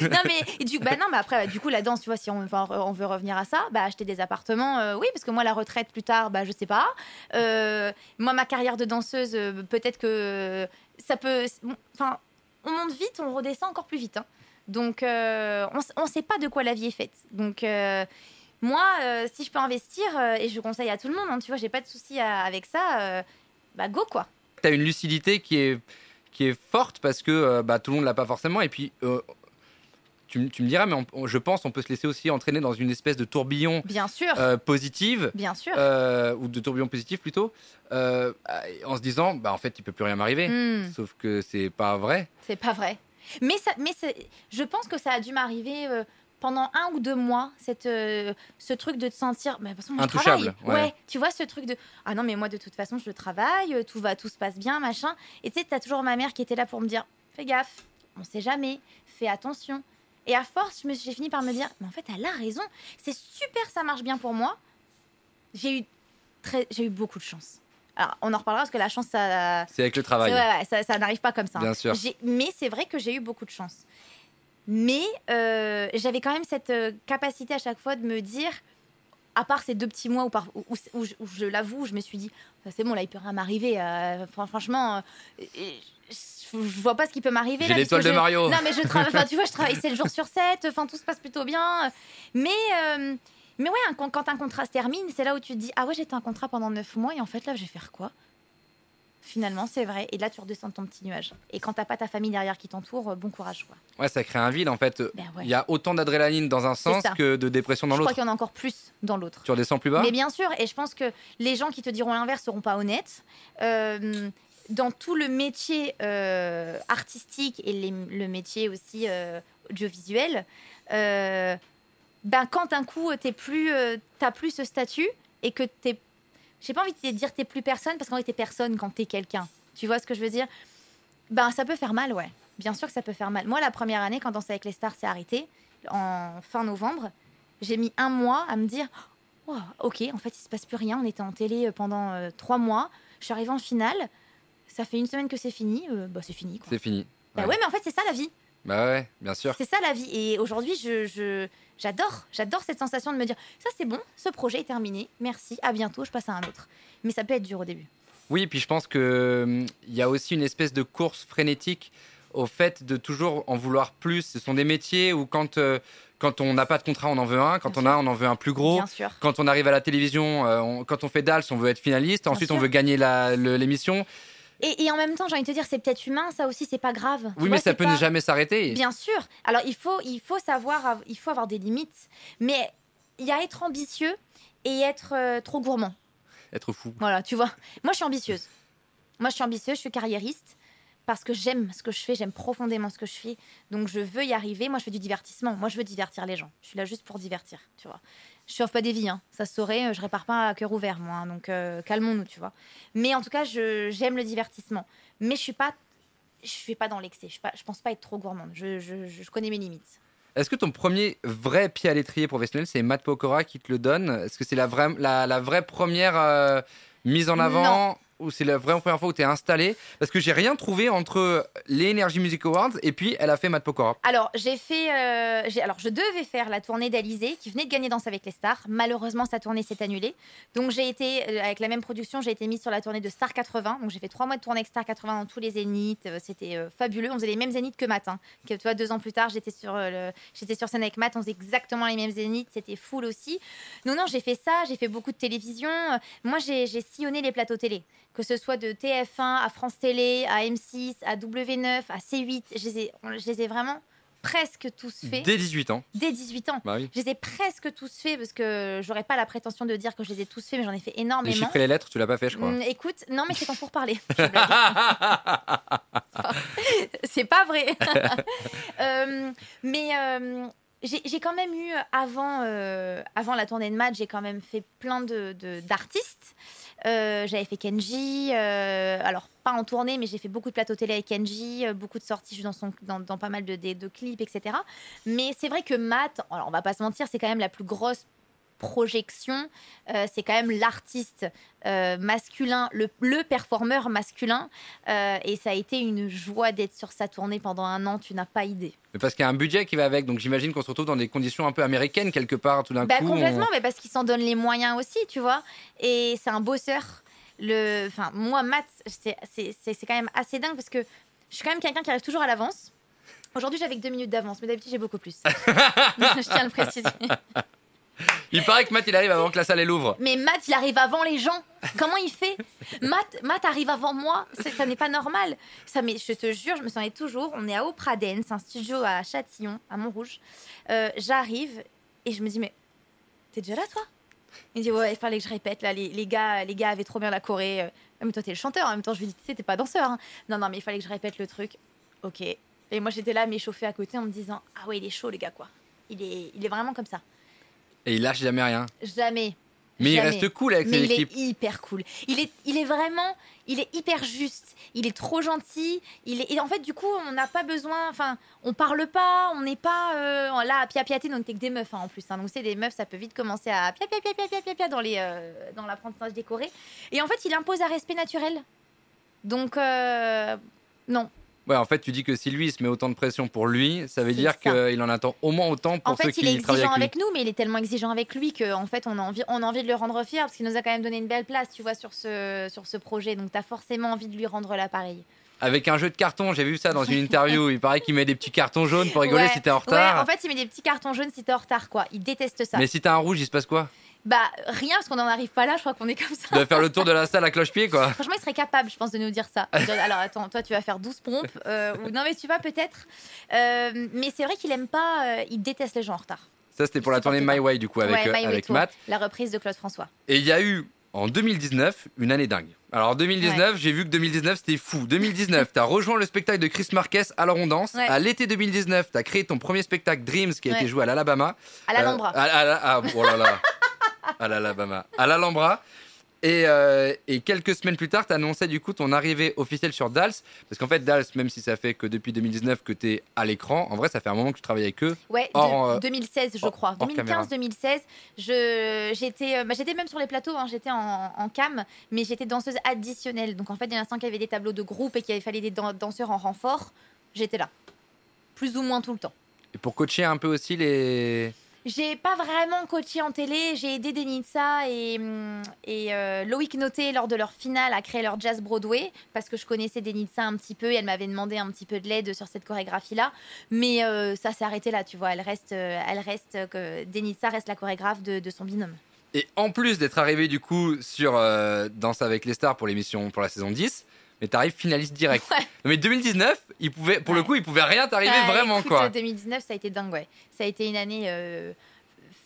B: non mais et du bah non mais après bah, du coup la danse tu vois si on veut, on veut revenir à ça bah acheter des appartements euh, oui parce que moi la retraite plus tard bah je sais pas Euh, moi ma carrière de danseuse euh, peut-être que ça peut enfin on monte vite on redescend encore plus vite hein. donc on, on sait pas de quoi la vie est faite donc moi euh, si je peux investir euh, et je conseille à tout le monde hein, tu vois j'ai pas de souci avec ça euh, bah go quoi
A: tu as une lucidité qui est, qui est forte parce que bah, tout le monde l'a pas forcément. Et puis, tu, tu me diras, mais on- on- je pense on peut se laisser aussi entraîner dans une espèce de tourbillon
B: bien sûr
A: positive.
B: bien sûr
A: ou de tourbillon positif plutôt, en se disant, bah en fait, il peut plus rien m'arriver.
B: Hmm.
A: Sauf que c'est pas vrai.
B: C'est pas vrai. Mais, ça, mais je pense que ça a dû m'arriver pendant un ou deux mois, cette, euh, ce truc de te sentir. Mais de toute façon,
A: Intouchable, ouais.
B: tu vois ce truc de. Ah non, mais moi, de toute façon, je travaille, euh, tout, va, tout se passe bien, machin. Et tu sais, t'as toujours ma mère qui était là pour me dire fais gaffe, on sait jamais, fais attention. Et à force, j'ai fini par me dire mais en fait, elle a raison. C'est super, ça marche bien pour moi. J'ai eu, très, j'ai eu beaucoup de chance. Alors, on en reparlera parce que la chance, ça.
A: C'est avec le travail.
B: ouais, ouais, ça, ça n'arrive pas comme ça. hein.
A: Bien sûr.
B: Mais c'est vrai que j'ai eu beaucoup de chance. Mais euh, j'avais quand même cette euh, capacité à chaque fois de me dire, à part ces deux petits mois où, par- où- où- où je, l'avoue, je me suis dit, Ah, c'est bon, là, il peut rien m'arriver. euh, fran- franchement, euh, je, je vois pas ce qui peut m'arriver.
A: J'ai l'étoile de
B: je-
A: Mario.
B: Non, mais je travaille, <laughs> tu vois, je travaille 7 jours sur 7, enfin, tout se passe plutôt bien. Mais, mais ouais, quand un contrat se termine, c'est là où tu te dis, ah ouais, j'étais un contrat pendant 9 mois et en fait, là, je vais faire quoi? Finalement, c'est vrai. Et là, tu redescends de ton petit nuage. Et quand t'as pas ta famille derrière qui t'entoure, bon courage, quoi.
A: Ouais, ça crée un vide en fait.
B: Ben ouais.
A: Il y a autant d'adrénaline dans un sens que de dépression dans
B: je crois
A: l'autre.
B: qu'il y en a encore plus dans l'autre.
A: Tu redescends plus bas
B: Mais bien sûr, et je pense que les gens qui te diront l'inverse seront pas honnêtes. Euh, dans tout le métier euh, artistique et les- le métier aussi euh, audiovisuel, ben quand un coup t'es plus, t'as plus ce statut et que t'es, j'ai pas envie de te dire t'es plus personne parce qu'en fait t'es personne quand t'es quelqu'un. Tu vois ce que je veux dire? Ben ça peut faire mal, ouais. Bien sûr que ça peut faire mal. Moi, la première année, quand Danser avec les stars s'est arrêté en fin novembre, j'ai mis un mois à me dire ok, en fait, il se passe plus rien. On était en télé euh, pendant euh, trois mois. Je suis arrivée en finale. Ça fait une semaine que c'est fini. Euh, bah, c'est fini. Quoi.
A: C'est fini.
B: Bah
A: ouais.
B: ouais, mais en fait, c'est ça la vie.
A: Bah ouais, bien sûr.
B: C'est ça la vie. Et aujourd'hui, je, je- j'adore, j'adore cette sensation de me dire ça c'est bon, ce projet est terminé. Merci, à bientôt, je passe à un autre. Mais ça peut être dur au début.
A: Oui, puis je pense que hum, y a aussi une espèce de course frénétique au fait de toujours en vouloir plus Ce sont des métiers où quand, euh, quand on n'a pas de contrat, on en veut un. Quand
B: Bien
A: on a, on en veut un plus gros.
B: Bien sûr.
A: Quand on arrive à la télévision, euh, on- quand on fait DALS, on veut être finaliste.
B: Bien
A: Ensuite, on
B: sûr.
A: veut gagner l'émission.
B: Et, et en même temps, j'ai envie de te dire, c'est peut-être humain, ça aussi, c'est pas grave. Tu
A: Oui,
B: vois,
A: mais ça peut
B: pas-
A: ne jamais s'arrêter.
B: Bien sûr. Alors, il faut, il faut savoir, av- il faut avoir des limites. Mais il y a être ambitieux et être euh, trop gourmand.
A: Être fou.
B: Voilà, tu vois. Moi, je suis ambitieuse. Moi, je suis ambitieuse, je suis carriériste parce que j'aime ce que je fais, j'aime profondément ce que je fais. Donc, je veux y arriver. Moi, je fais du divertissement. Moi, je veux divertir les gens. Je suis là juste pour divertir, tu vois. Je sauve pas des vies, hein. ça se saurait. euh, Je répare pas à cœur ouvert, moi. hein. donc, euh, calmons-nous, tu vois. Mais en tout cas, j'aime le divertissement. Mais je suis pas, je suis pas dans l'excès. Je, je pense pas être trop gourmande. Je, je- je connais mes limites.
A: Est-ce que ton premier vrai pied à l'étrier professionnel, c'est Matt Pokora qui te le donne? Est-ce que c'est la vraie, la, la vraie première euh, mise en avant? Ou c'est la première fois où tu es installé Parce que j'ai rien trouvé entre les Energy Music Awards et puis elle a fait Matt Pokora.
B: Alors, j'ai fait. euh, alors, je devais faire la tournée d'Alizé, qui venait de gagner Danse avec les stars. Malheureusement, sa tournée s'est annulée. Donc, j'ai été, euh, avec la même production, j'ai été mise sur la tournée de Star 80. Donc, j'ai fait trois mois de tournée avec Star 80 dans tous les zéniths. Euh, C'était fabuleux. On faisait les mêmes zéniths que Matt. hein. Que, tu vois, deux ans plus tard, j'étais sur, j'étais sur scène avec Matt. On faisait exactement les mêmes zéniths. C'était full aussi. Non, non, j'ai fait ça. J'ai fait beaucoup de télévision. Moi, j'ai sillonné les plateaux télé. Que ce soit de TF1 à France Télé, à M6, à W9, à C8. Je les ai, je les ai vraiment presque tous faits
A: Dès 18 ans.
B: dès 18 ans.
A: Bah oui.
B: Je les ai presque tous faits parce que j'aurais pas la prétention de dire que je les ai tous faits, mais j'en ai fait
A: Les
B: énormément.
A: chiffres et les lettres, tu l'as pas fait, je crois.
B: Hum, écoute, non, mais c'est quand pour parler. <laughs> <laughs> C'est pas vrai. <laughs> Euh, mais euh, j'ai quand même eu, avant, euh, avant la tournée de match, j'ai quand même fait plein de- de- d'artistes. Euh, J'avais fait Kenji, euh, alors pas en tournée, mais j'ai fait beaucoup de plateaux télé avec Kenji, euh, beaucoup de sorties dans, son, dans pas mal de, de- de clips, etc. Mais c'est vrai que Matt, alors on va pas se mentir, c'est quand même la plus grosse projection. Euh, c'est quand même l'artiste euh, masculin, le, le performeur masculin. Euh, et ça a été une joie d'être sur sa tournée pendant un an, tu n'as pas idée.
A: Mais parce qu'il y a un budget qui va avec, donc j'imagine qu'on se retrouve dans des conditions un peu américaines quelque part, tout d'un
B: Bah,
A: coup. on-
B: complètement, mais parce qu'il s'en donne les moyens aussi, tu vois. Et c'est un bosseur. Le, enfin, moi, Matt, c'est quand même assez dingue parce que je suis quand même quelqu'un qui arrive toujours à l'avance. Aujourd'hui, j'avais que deux minutes d'avance, mais d'habitude, j'ai beaucoup plus. <laughs> <laughs> je tiens à le préciser.
A: Il paraît que Matt, il arrive avant que la salle elle ouvre.
B: Mais Matt, il arrive avant les gens. Comment il fait Matt, Matt arrive avant moi. Ça n'est pas normal. Ça, mais je te jure, je me souviens toujours. On est à Opera Dance, un studio à Châtillon, à Montrouge. Euh, J'arrive et je me dis mais t'es déjà là toi? Il dit ouais, il fallait que je répète là. Les, les gars, les gars avaient trop bien la choré. Euh, Mais toi t'es le chanteur. En même temps, je lui dis tu sais, t'es pas danseur. hein. Non non, mais il fallait que je répète le truc. Ok. Et moi j'étais là m'échauffer à côté en me disant ah ouais, il est chaud les gars quoi. Il est, il est vraiment comme ça.
A: Et il lâche jamais rien.
B: Jamais.
A: Mais il reste cool avec
B: Mais
A: ses
B: il
A: équipes.
B: est hyper cool. Il est, il est vraiment, il est hyper juste. Il est trop gentil. Il est, et en fait, du coup, on n'a pas besoin. Enfin, on parle pas. On n'est pas euh, là à pia-piater. Donc, t'es que des meufs hein, en plus. hein. Donc, c'est des meufs, ça peut vite commencer à pia pia pia pia pia pia, pia dans les, euh, dans l'apprentissage décoré. Et en fait, il impose un respect naturel. Donc, euh, non.
A: Ouais, en fait, tu dis que si lui il se met autant de pression pour lui, ça veut dire qu'il en attend au moins autant pour
B: En
A: ceux
B: fait, il est
A: qui travaillent
B: exigeant
A: avec lui.
B: avec nous, mais il est tellement exigeant avec lui qu'en fait, on a, envie, on a envie de le rendre fier parce qu'il nous a quand même donné une belle place, tu vois, sur ce, sur ce projet. Donc, tu as forcément envie de lui rendre l'appareil.
A: Avec un jeu de carton, j'ai vu ça dans une interview. il paraît qu'il met des petits cartons jaunes pour rigoler
B: Ouais,
A: si t'es en
B: Ouais,
A: retard.
B: en fait, il met des petits cartons jaunes si t'es en retard, quoi. Il déteste ça.
A: Mais si t'as un rouge, il se passe quoi?
B: Bah, rien, parce qu'on n'en arrive pas là, je crois qu'on est comme ça.
A: Dois faire le tour de la salle à cloche-pied, quoi.
B: Franchement, il serait capable, je pense, de nous dire ça. De Alors, attends, toi, tu vas faire 12 pompes. euh, ou non, mais tu vas peut-être. Euh, mais c'est vrai qu'il aime pas, euh, il déteste les gens en retard.
A: Ça, c'était pour la tournée My Way, du coup, avec,
B: Ouais, My Way
A: avec
B: Tour,
A: Matt.
B: La reprise de Claude François.
A: Et il y a eu, en 2019, une année dingue. Alors, 2019, j'ai vu que 2019, c'était fou. 2019, t'as rejoint le spectacle de Chris Marquez à on danse.
B: Ouais.
A: À l'été 2019, t'as créé ton premier spectacle Dreams qui a
B: Ouais.
A: été joué à l'Alabama.
B: À l'Alhambra.
A: Euh, à, à la- oh là là. À l'Alabama. À l'Alhambra. Et, euh, et quelques semaines plus tard, tu annonçais du coup ton arrivée officielle sur Dals. Parce qu'en fait, Dals, même si ça fait que depuis 2019 que tu es à l'écran, en vrai, ça fait un moment que tu travailles avec eux.
B: Ouais,
A: Hors,
B: de-
A: euh,
B: 2016, je
A: hors-
B: crois.
A: hors caméra.
B: 2015-2016, je, j'étais, euh, bah, j'étais même sur les plateaux, hein, j'étais en, en cam, mais j'étais danseuse additionnelle. Donc en fait, dès l'instant qu'il y avait des tableaux de groupe et qu'il fallait des dan- danseurs en renfort, j'étais là. Plus ou moins tout le temps.
A: Et pour coacher un peu aussi les.
B: J'ai pas vraiment coaché en télé. J'ai aidé Denitsa et, et euh, Loïc Noté lors de leur finale à créer leur Jazz Broadway parce que je connaissais Denitsa un petit peu et elle m'avait demandé un petit peu de l'aide sur cette chorégraphie-là. Mais euh, ça s'est arrêté là, tu vois. Elle reste, euh, elle reste que Denitsa reste la chorégraphe de, son binôme.
A: Et en plus d'être arrivé du coup sur Danse avec les stars pour l'émission pour la saison 10, mais t'arrives finaliste direct.
B: Ouais.
A: Non, mais 2019, il pouvait, pour le coup, il pouvait rien t'arriver vraiment
B: écoute,
A: quoi.
B: 2019, ça a été dingue, ouais. Ça a été une année euh,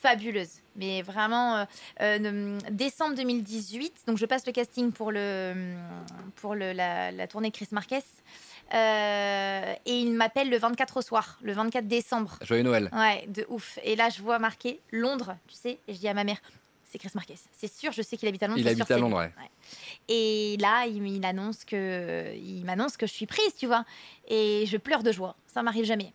B: fabuleuse. Mais vraiment, euh, euh, décembre 2018, donc je passe le casting pour, le, pour le, la, la tournée Chris Marquez. Euh, et il m'appelle le 24 au soir, le 24 décembre.
A: Joyeux Noël.
B: Ouais, de ouf. Et là, je vois marqué Londres, tu sais, et je dis à ma mère, c'est Chris Marquez. C'est sûr, je sais qu'il habite à Londres.
A: Il habite à Londres, ouais.
B: Et là, il, il annonce que, il m'annonce que je suis prise, tu vois. Et je pleure de joie. Ça m'arrive jamais.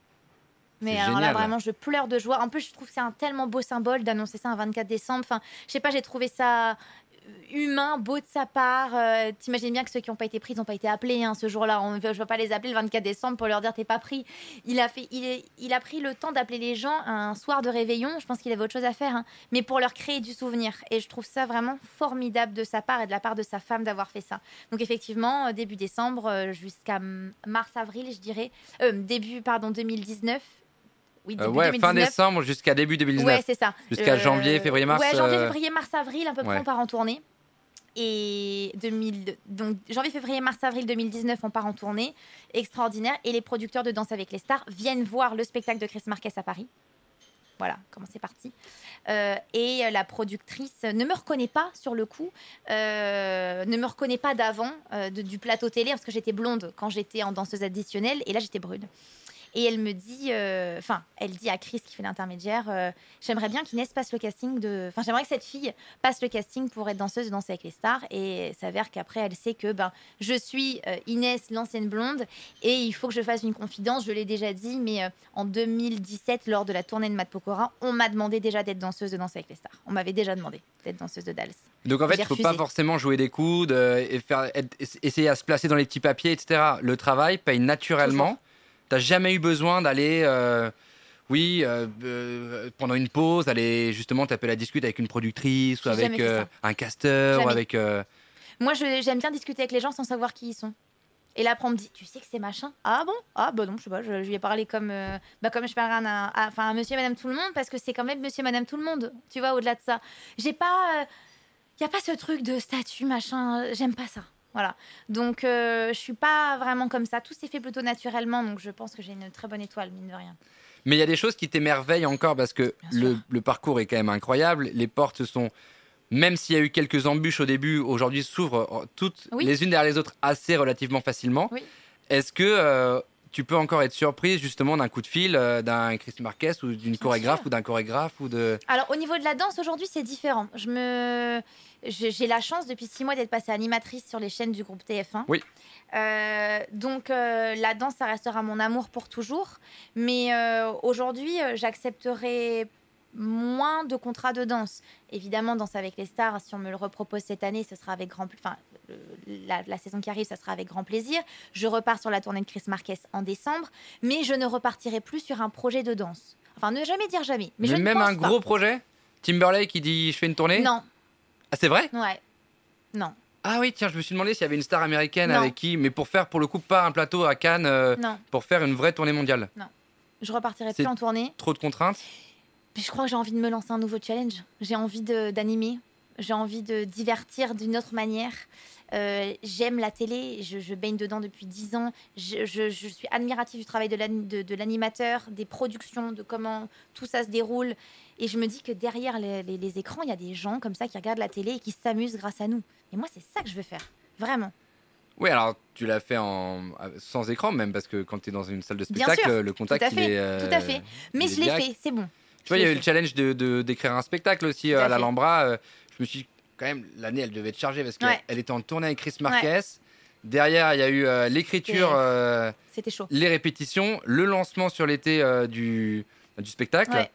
B: Mais alors là, vraiment, je pleure de joie. En plus, je trouve que c'est un tellement beau symbole d'annoncer ça un 24 décembre. Enfin, je sais pas, j'ai trouvé ça humain, beau de sa part. Euh, T'imagines bien que ceux qui n'ont pas été pris n'ont pas été appelés hein, ce jour-là. Je ne vais pas les appeler le 24 décembre pour leur dire t'es pas pris. Il a, fait, il, il a pris le temps d'appeler les gens un soir de réveillon. Je pense qu'il avait autre chose à faire, hein, mais pour leur créer du souvenir. Et je trouve ça vraiment formidable de sa part et de la part de sa femme d'avoir fait ça. Donc effectivement, euh, début décembre euh, jusqu'à mars-avril, je dirais. Début, pardon, 2019. Oui,
A: Euh,
B: début
A: ouais, fin
B: 2019.
A: décembre jusqu'à début 2019.
B: Ouais, c'est ça.
A: Jusqu'à janvier, février, mars,
B: Ouais, janvier,
A: euh,
B: février, mars, avril, à peu près, on part en tournée. Et 2000, donc janvier, février, mars, avril 2019, on part en tournée. Extraordinaire. Et les producteurs de Danse avec les stars viennent voir le spectacle de Chris Marquez à Paris. Voilà comment c'est parti. Euh, et la productrice ne me reconnaît pas sur le coup, euh, ne me reconnaît pas d'avant euh, du plateau télé parce que j'étais blonde quand j'étais en danseuse additionnelle et là j'étais brune. Et elle me dit, euh, enfin, elle dit à Chris qui fait l'intermédiaire, euh, j'aimerais bien qu'Inès passe le casting de, enfin, j'aimerais que cette fille passe le casting pour être danseuse de Danser avec les stars. Et s'avère qu'après, elle sait que ben, je suis euh, Inès, l'ancienne blonde, et il faut que je fasse une confidence. Je l'ai déjà dit, mais en 2017, lors de la tournée de Matt Pokora, on m'a demandé déjà d'être danseuse de Danser avec les stars. On m'avait déjà demandé d'être danseuse de Dals.
A: Donc en fait, il faut
B: refusé.
A: pas forcément jouer des coudes et faire, essayer à se placer dans les petits papiers, etc. Le travail paye naturellement. T'as jamais eu besoin d'aller, euh, oui, euh, euh, pendant une pause, aller justement taper la discute avec une productrice ou avec euh, un casteur ou avec.
B: Moi, j'aime bien discuter avec les gens sans savoir qui ils sont. Et là, après, on me dit, tu sais que c'est machin? Ah bon? Ah bah non, je sais pas, je, je lui ai parlé comme, euh, bah, comme je parlerais à, un- à- enfin, à monsieur et madame tout le monde, parce que c'est quand même monsieur et madame tout le monde, tu vois, au-delà de ça. J'ai pas... Il n'y a pas ce truc de statut, machin, j'aime pas ça. Voilà. Donc, euh, je suis pas vraiment comme ça. Tout s'est fait plutôt naturellement, donc je pense que j'ai une très bonne étoile, mine de rien.
A: Mais il y a des choses qui t'émerveillent encore parce que le, parcours est quand même incroyable. Les portes sont, même s'il y a eu quelques embûches au début, aujourd'hui s'ouvrent euh, toutes
B: Oui.
A: les unes derrière les autres assez relativement facilement.
B: Oui.
A: Est-ce que euh, tu peux encore être surprise justement d'un coup de fil euh, d'un Chris Marquez ou d'une chorégraphe
B: sûr.
A: ou d'un chorégraphe ou de
B: Alors, au niveau de la danse, aujourd'hui, c'est différent. Je me... J'ai la chance depuis six mois d'être passée animatrice sur les chaînes du groupe TF1.
A: Oui.
B: Euh, donc, euh, la danse, ça restera mon amour pour toujours. Mais aujourd'hui, j'accepterai moins de contrats de danse. Évidemment, Danse avec les stars, si on me le repropose cette année, ce sera avec grand pl- Enfin, le- la, la saison qui arrive, ça sera avec grand plaisir. Je repars sur la tournée de Chris Marquez en décembre, mais je ne repartirai plus sur un projet de danse. Enfin, ne jamais dire jamais. Mais,
A: Mais,
B: je ne
A: même
B: pense
A: un
B: pas.
A: gros projet Timberlake qui dit je fais une tournée
B: Non,
A: Ah c'est vrai
B: ouais. Non,
A: Ah oui tiens je me suis demandé s'il y avait une star américaine
B: Non.
A: avec qui mais pour faire pour le coup pas un plateau à Cannes euh,
B: non.
A: pour faire une vraie tournée mondiale.
B: Je repartirai plus en tournée.
A: Trop de contraintes
B: Puis je crois que j'ai envie de me lancer un nouveau challenge. J'ai envie d'animer. J'ai envie de divertir d'une autre manière. Euh, J'aime la télé. Je, je baigne dedans depuis 10 ans. Je, je- je suis admirative du travail de l'ani- de de l'animateur, des productions, de comment tout ça se déroule. Et je me dis que derrière les, les- les écrans, il y a des gens comme ça qui regardent la télé et qui s'amusent grâce à nous. Et moi, c'est ça que je veux faire. Vraiment.
A: Oui, alors tu l'as fait en sans écran même parce que quand tu es dans une salle de spectacle,
B: sûr,
A: le contact
B: à
A: il
B: fait,
A: est euh,
B: tout à fait. Mais
A: il
B: je l'ai fait, c'est bon.
A: Tu vois, il y a eu le challenge de d'écrire un spectacle aussi
B: Tout
A: euh,
B: à
A: l'Alhambra. euh, Je me suis quand même l'année elle devait être chargée parce qu'elle
B: Ouais.
A: était en tournée avec Chris Marquez. Derrière, il y a eu euh, l'écriture,
B: C'était-
A: euh,
B: chaud.
A: les répétitions, le lancement sur l'été euh, du du spectacle.
B: Ouais.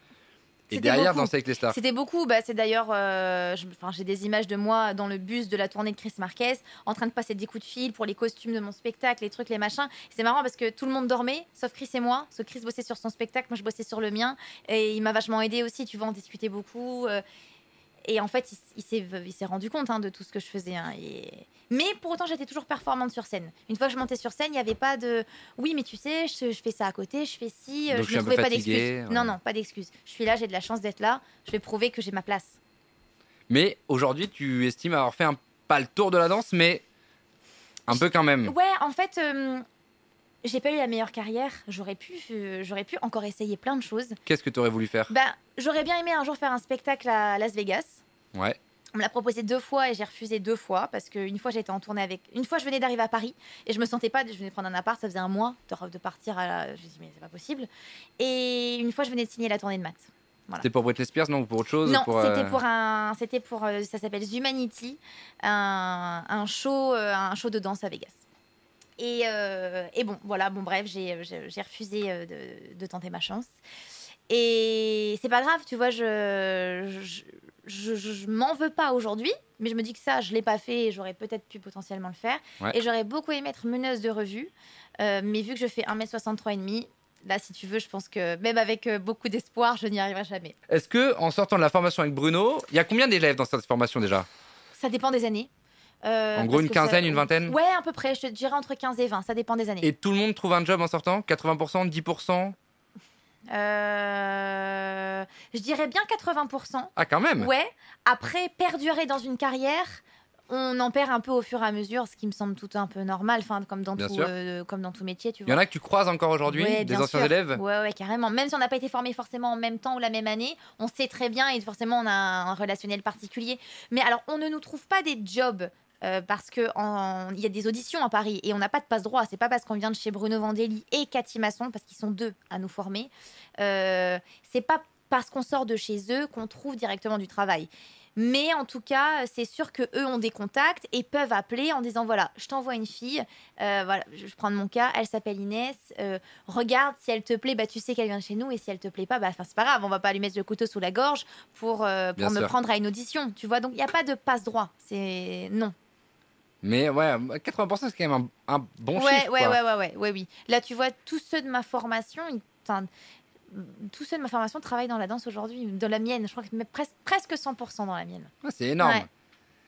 A: Et derrière,
B: beaucoup.
A: danser avec les stars.
B: C'était beaucoup. Bah, c'est d'ailleurs, euh, j'ai des images de moi dans le bus de la tournée de Chris Marquez, en train de passer des coups de fil pour les costumes de mon spectacle, les trucs, les machins. C'est marrant parce que tout le monde dormait, sauf Chris et moi. Sauf Chris bossait sur son spectacle, moi je bossais sur le mien, et il m'a vachement aidé aussi. Tu vois, on discutait beaucoup. Et en fait, il, s'est, rendu compte hein, de tout ce que je faisais. hein, et... Mais pour autant, j'étais toujours performante sur scène. Une fois que je montais sur scène, il n'y avait pas de oui, mais tu sais, je, je fais ça à côté, je fais ci, euh,
A: Donc,
B: je ne trouvais pas d'excuses.
A: ouais.
B: Non, non, pas d'excuses. Je suis là, j'ai de la chance d'être là. Je vais prouver que j'ai ma place.
A: Mais aujourd'hui, tu estimes avoir fait un, pas le tour de la danse, mais un peu quand même.
B: Ouais, en fait, euh, j'ai pas eu la meilleure carrière. J'aurais pu, euh, j'aurais pu encore essayer plein de choses.
A: Qu'est-ce que tu aurais voulu faire?
B: Bah, j'aurais bien aimé un jour faire un spectacle à Las Vegas.
A: Ouais.
B: On me l'a proposé deux fois et j'ai refusé deux fois parce qu'une fois j'étais en tournée avec. Une fois je venais d'arriver à Paris et je me sentais pas. Je venais prendre un appart, ça faisait un mois de, partir à. La... Je me suis dit, mais c'est pas possible. Et une fois je venais de signer la tournée de maths.
A: C'était pour Britney Spears, non Ou pour autre chose
B: Non,
A: pour, euh,
B: c'était pour un. C'était pour. euh, ça s'appelle Humanity, un, un show, euh, un show de danse à Vegas. Et, euh, et bon, voilà, bon, bref, j'ai refusé de, de tenter ma chance. Et c'est pas grave, tu vois, je, je, je, je- je m'en veux pas aujourd'hui, mais je me dis que ça, je l'ai pas fait et j'aurais peut-être pu potentiellement le faire.
A: Ouais.
B: Et j'aurais beaucoup aimé être meneuse de revue, euh, mais vu que je fais 1m63 et demi, là, si tu veux, je pense que même avec euh, beaucoup d'espoir, je n'y arriverai jamais.
A: Est-ce que en sortant de la formation avec Bruno, il y a combien d'élèves dans cette formation déjà?
B: Ça dépend des années. Euh,
A: En gros, une
B: ça-
A: quinzaine, une vingtaine?
B: Ouais, à peu près. Je te dirais entre 15 et 20. Ça dépend des années.
A: Et tout le monde trouve un job en sortant? 80%, 10%
B: Euh, je dirais bien 80%.
A: Ah, quand même
B: Ouais. Après, perdurer dans une carrière, on en perd un peu au fur et à mesure, ce qui me semble tout un peu normal, enfin, comme, dans
A: Bien
B: tout, euh, comme dans tout métier, tu
A: Il y en a que tu croises encore aujourd'hui,
B: Ouais,
A: des anciens
B: sûr.
A: élèves?
B: Ouais, ouais, carrément. Même si on n'a pas été formé forcément en même temps ou la même année, on sait très bien et forcément on a un relationnel particulier. Mais alors, on ne nous trouve pas des jobs. Euh, parce que en- il y a des auditions à Paris et on n'a pas de passe droit. C'est pas parce qu'on vient de chez Bruno Vandelli et Cathy Masson, parce qu'ils sont deux à nous former. Euh, c'est pas parce qu'on sort de chez eux qu'on trouve directement du travail. Mais en tout cas, c'est sûr que eux ont des contacts et peuvent appeler en disant voilà, je t'envoie une fille. euh, voilà, je prends mon cas, elle s'appelle Inès. euh, regarde, si elle te plaît, bah tu sais qu'elle vient de chez nous. Et si elle te plaît pas, bah c'est pas grave, on va pas lui mettre le couteau sous la gorge pour euh,
A: Bien
B: me
A: sûr.
B: prendre à une audition. Tu vois, donc il y a pas de passe droit. C'est non.
A: Mais ouais, 80% c'est quand même un, un bon
B: ouais,
A: chiffre.
B: ouais,
A: quoi.
B: ouais, ouais, ouais, ouais, oui. Là, tu vois, tous ceux de ma formation, enfin, tous ceux de ma formation travaillent dans la danse aujourd'hui, dans la mienne. Je crois que presque, presque 100% dans la mienne.
A: Ouais, c'est énorme.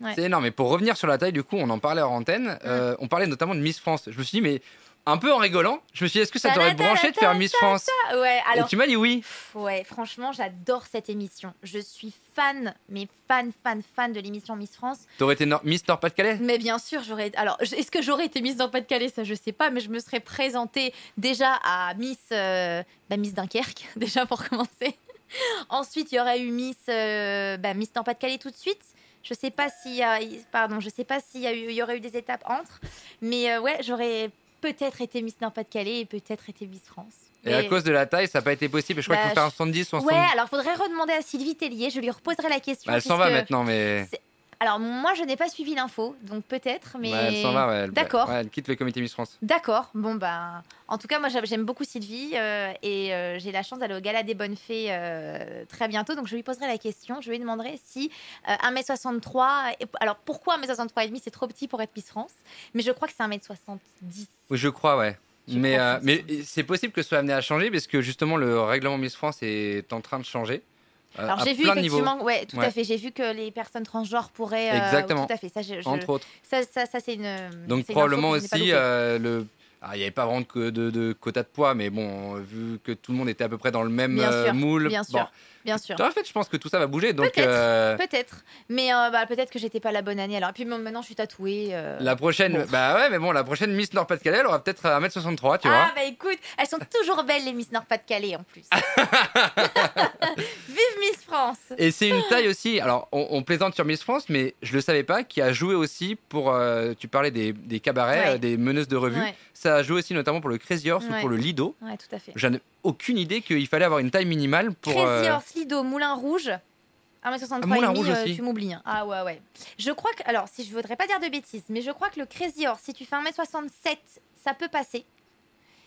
B: Ouais.
A: C'est énorme. Et pour revenir sur la taille, du coup, on en parlait en antenne. euh, on parlait notamment de Miss France. Je me suis dit, mais un peu en rigolant, je me suis dit, est-ce que ça t'aurait branché de faire Miss France?
B: Ouais, alors
A: Et tu m'as dit oui.
B: Ouais, franchement, j'adore cette émission. Je suis fan, mais fan, fan, fan de l'émission Miss France.
A: T'aurais été Miss Nord-Pas-de-Calais?
B: Mais bien sûr, j'aurais. Alors, est-ce que j'aurais été Miss dans le Pas-de-Calais Ça, je sais pas, mais je me serais présentée déjà à Miss, euh, bah, Miss Dunkerque, <laughs> déjà pour commencer. Ensuite, il y aurait eu Miss, euh, bah, Miss dans le Pas-de-Calais tout de suite. Je sais pas s'il y a, pardon, je sais pas s'il y, a eu- il y aurait eu des étapes entre, mais euh, ouais, j'aurais peut-être été Miss Nord-Pas-de-Calais et peut-être été Miss France.
A: Et à cause de la taille, ça n'a pas été possible. Je crois
B: Bah,
A: qu'il faut faire un
B: je-
A: 70 ou un
B: Ouais,
A: 70.
B: alors faudrait redemander à Sylvie Tellier, je lui reposerai la question.
A: Bah, elle s'en va maintenant, mais.
B: Alors moi je n'ai pas suivi l'info, donc peut-être, mais.
A: Ouais, elle s'en va, ouais. Elle-
B: D'accord.
A: ouais, elle quitte le comité Miss France.
B: D'accord, bon bah. En tout cas, moi j'aime- beaucoup Sylvie euh, et euh, j'ai la chance d'aller au Gala des Bonnes Fées euh, très bientôt, donc je lui poserai la question. Je lui demanderai si euh, 1m63. et- Alors pourquoi 1m63 et demi C'est trop petit pour être Miss France, mais je crois que c'est 1m70.
A: Oui, Je crois, ouais.
B: Je
A: mais mais c'est possible que ce soit amené à changer parce que justement le règlement Miss France est en train de changer.
B: Alors j'ai vu
A: niveaux,
B: effectivement, ouais, tout
A: Ouais.
B: à fait. J'ai vu que les personnes transgenres pourraient. euh,
A: Exactement.
B: Tout à fait. Ça, je- je-
A: entre autres.
B: ça, ça, ça, c'est une.
A: Donc
B: une
A: probablement aussi euh, le. Ah, il n'y avait pas vraiment de, de, de quota de poids, mais bon, vu que tout le monde était à peu près dans le même
B: Bien
A: euh,
B: sûr,
A: moule.
B: bien
A: bon.
B: sûr, bien sûr.
A: En fait, je pense que tout ça va bouger. Donc
B: Peut-être,
A: euh,
B: Peut-être, mais euh, bah, peut-être que j'étais pas la bonne année. Alors, et puis bon, maintenant, je suis tatouée. euh.
A: la prochaine,
B: bon.
A: bah ouais, mais bon, la prochaine Miss Nord-Pas-de-Calais, elle aura peut-être 1m63, tu vois.
B: ah bah écoute, elles sont toujours belles les Miss Nord-Pas-de-Calais en plus. <laughs> <laughs> Miss France.
A: Et c'est une taille aussi. Alors, on, on plaisante sur Miss France, mais je le savais pas, qui a joué aussi pour. euh, tu parlais des, des cabarets,
B: Ouais.
A: euh, des meneuses de revue.
B: Ouais,
A: Ça a joué aussi notamment pour le Crazy Horse ou pour le Lido.
B: ouais, tout à fait.
A: J'en ai aucune idée qu'il fallait avoir une taille minimale pour.
B: Crazy
A: euh,
B: Horse Lido Moulin Rouge. 1m63
A: Ah, Moulin
B: et demi,
A: Rouge aussi.
B: tu m'oublies. hein. Ah ouais, ouais. Je crois que, alors, si je voudrais pas dire de bêtises, mais je crois que le Crazy Horse, si tu fais 1m67, ça peut passer.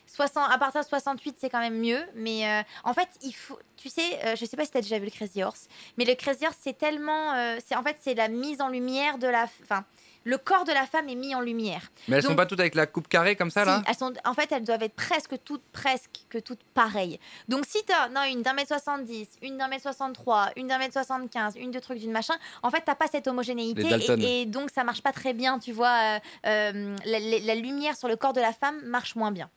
B: 60, à partir de 68, c'est quand même mieux. Mais euh, en fait, il faut, tu sais, euh, je sais pas si tu as déjà vu le Crazy Horse, mais le Crazy Horse, c'est tellement. euh, c'est en fait, c'est la mise en lumière de la. Enfin, le corps de la femme est mis en lumière.
A: Mais elles sont
B: Donc-
A: pas toutes avec la coupe carrée comme ça
B: Si,
A: là?
B: elles sont, en fait, elles doivent être presque toutes, presque que toutes pareilles. Donc, si tu as non, une d'un mètre 70, une d'un mètre 63, une d'un mètre 75, une de trucs d'une machin, en fait, t'as pas cette homogénéité et, et donc ça marche pas très bien, tu vois. euh, la, la- la lumière sur le corps de la femme marche moins bien.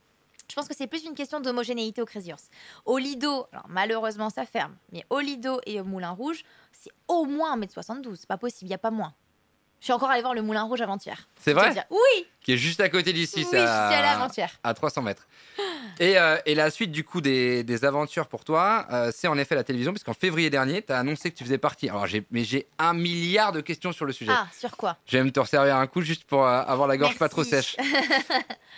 B: Je pense que c'est plus une question d'homogénéité au Crazy. Au Lido, malheureusement ça ferme, mais au Lido et au Moulin Rouge, c'est au moins 1m72, c'est pas possible, il y a pas moins. Je suis encore allée voir le Moulin Rouge avant-hier.
A: C'est vrai.
B: Oui,
A: Qui est juste à côté d'ici,
B: oui,
A: c'est
B: je suis allée
A: à...
B: avant-hier.
A: à 300 mètres. Et, euh, et la suite du coup des, des aventures pour toi, euh, c'est en effet la télévision, puisqu'en février dernier, tu as annoncé que tu faisais partie. Alors, j'ai, mais j'ai un milliard de questions sur le sujet.
B: Ah, sur quoi?
A: Je vais même te resservir un coup juste pour euh, avoir la gorge pas trop sèche.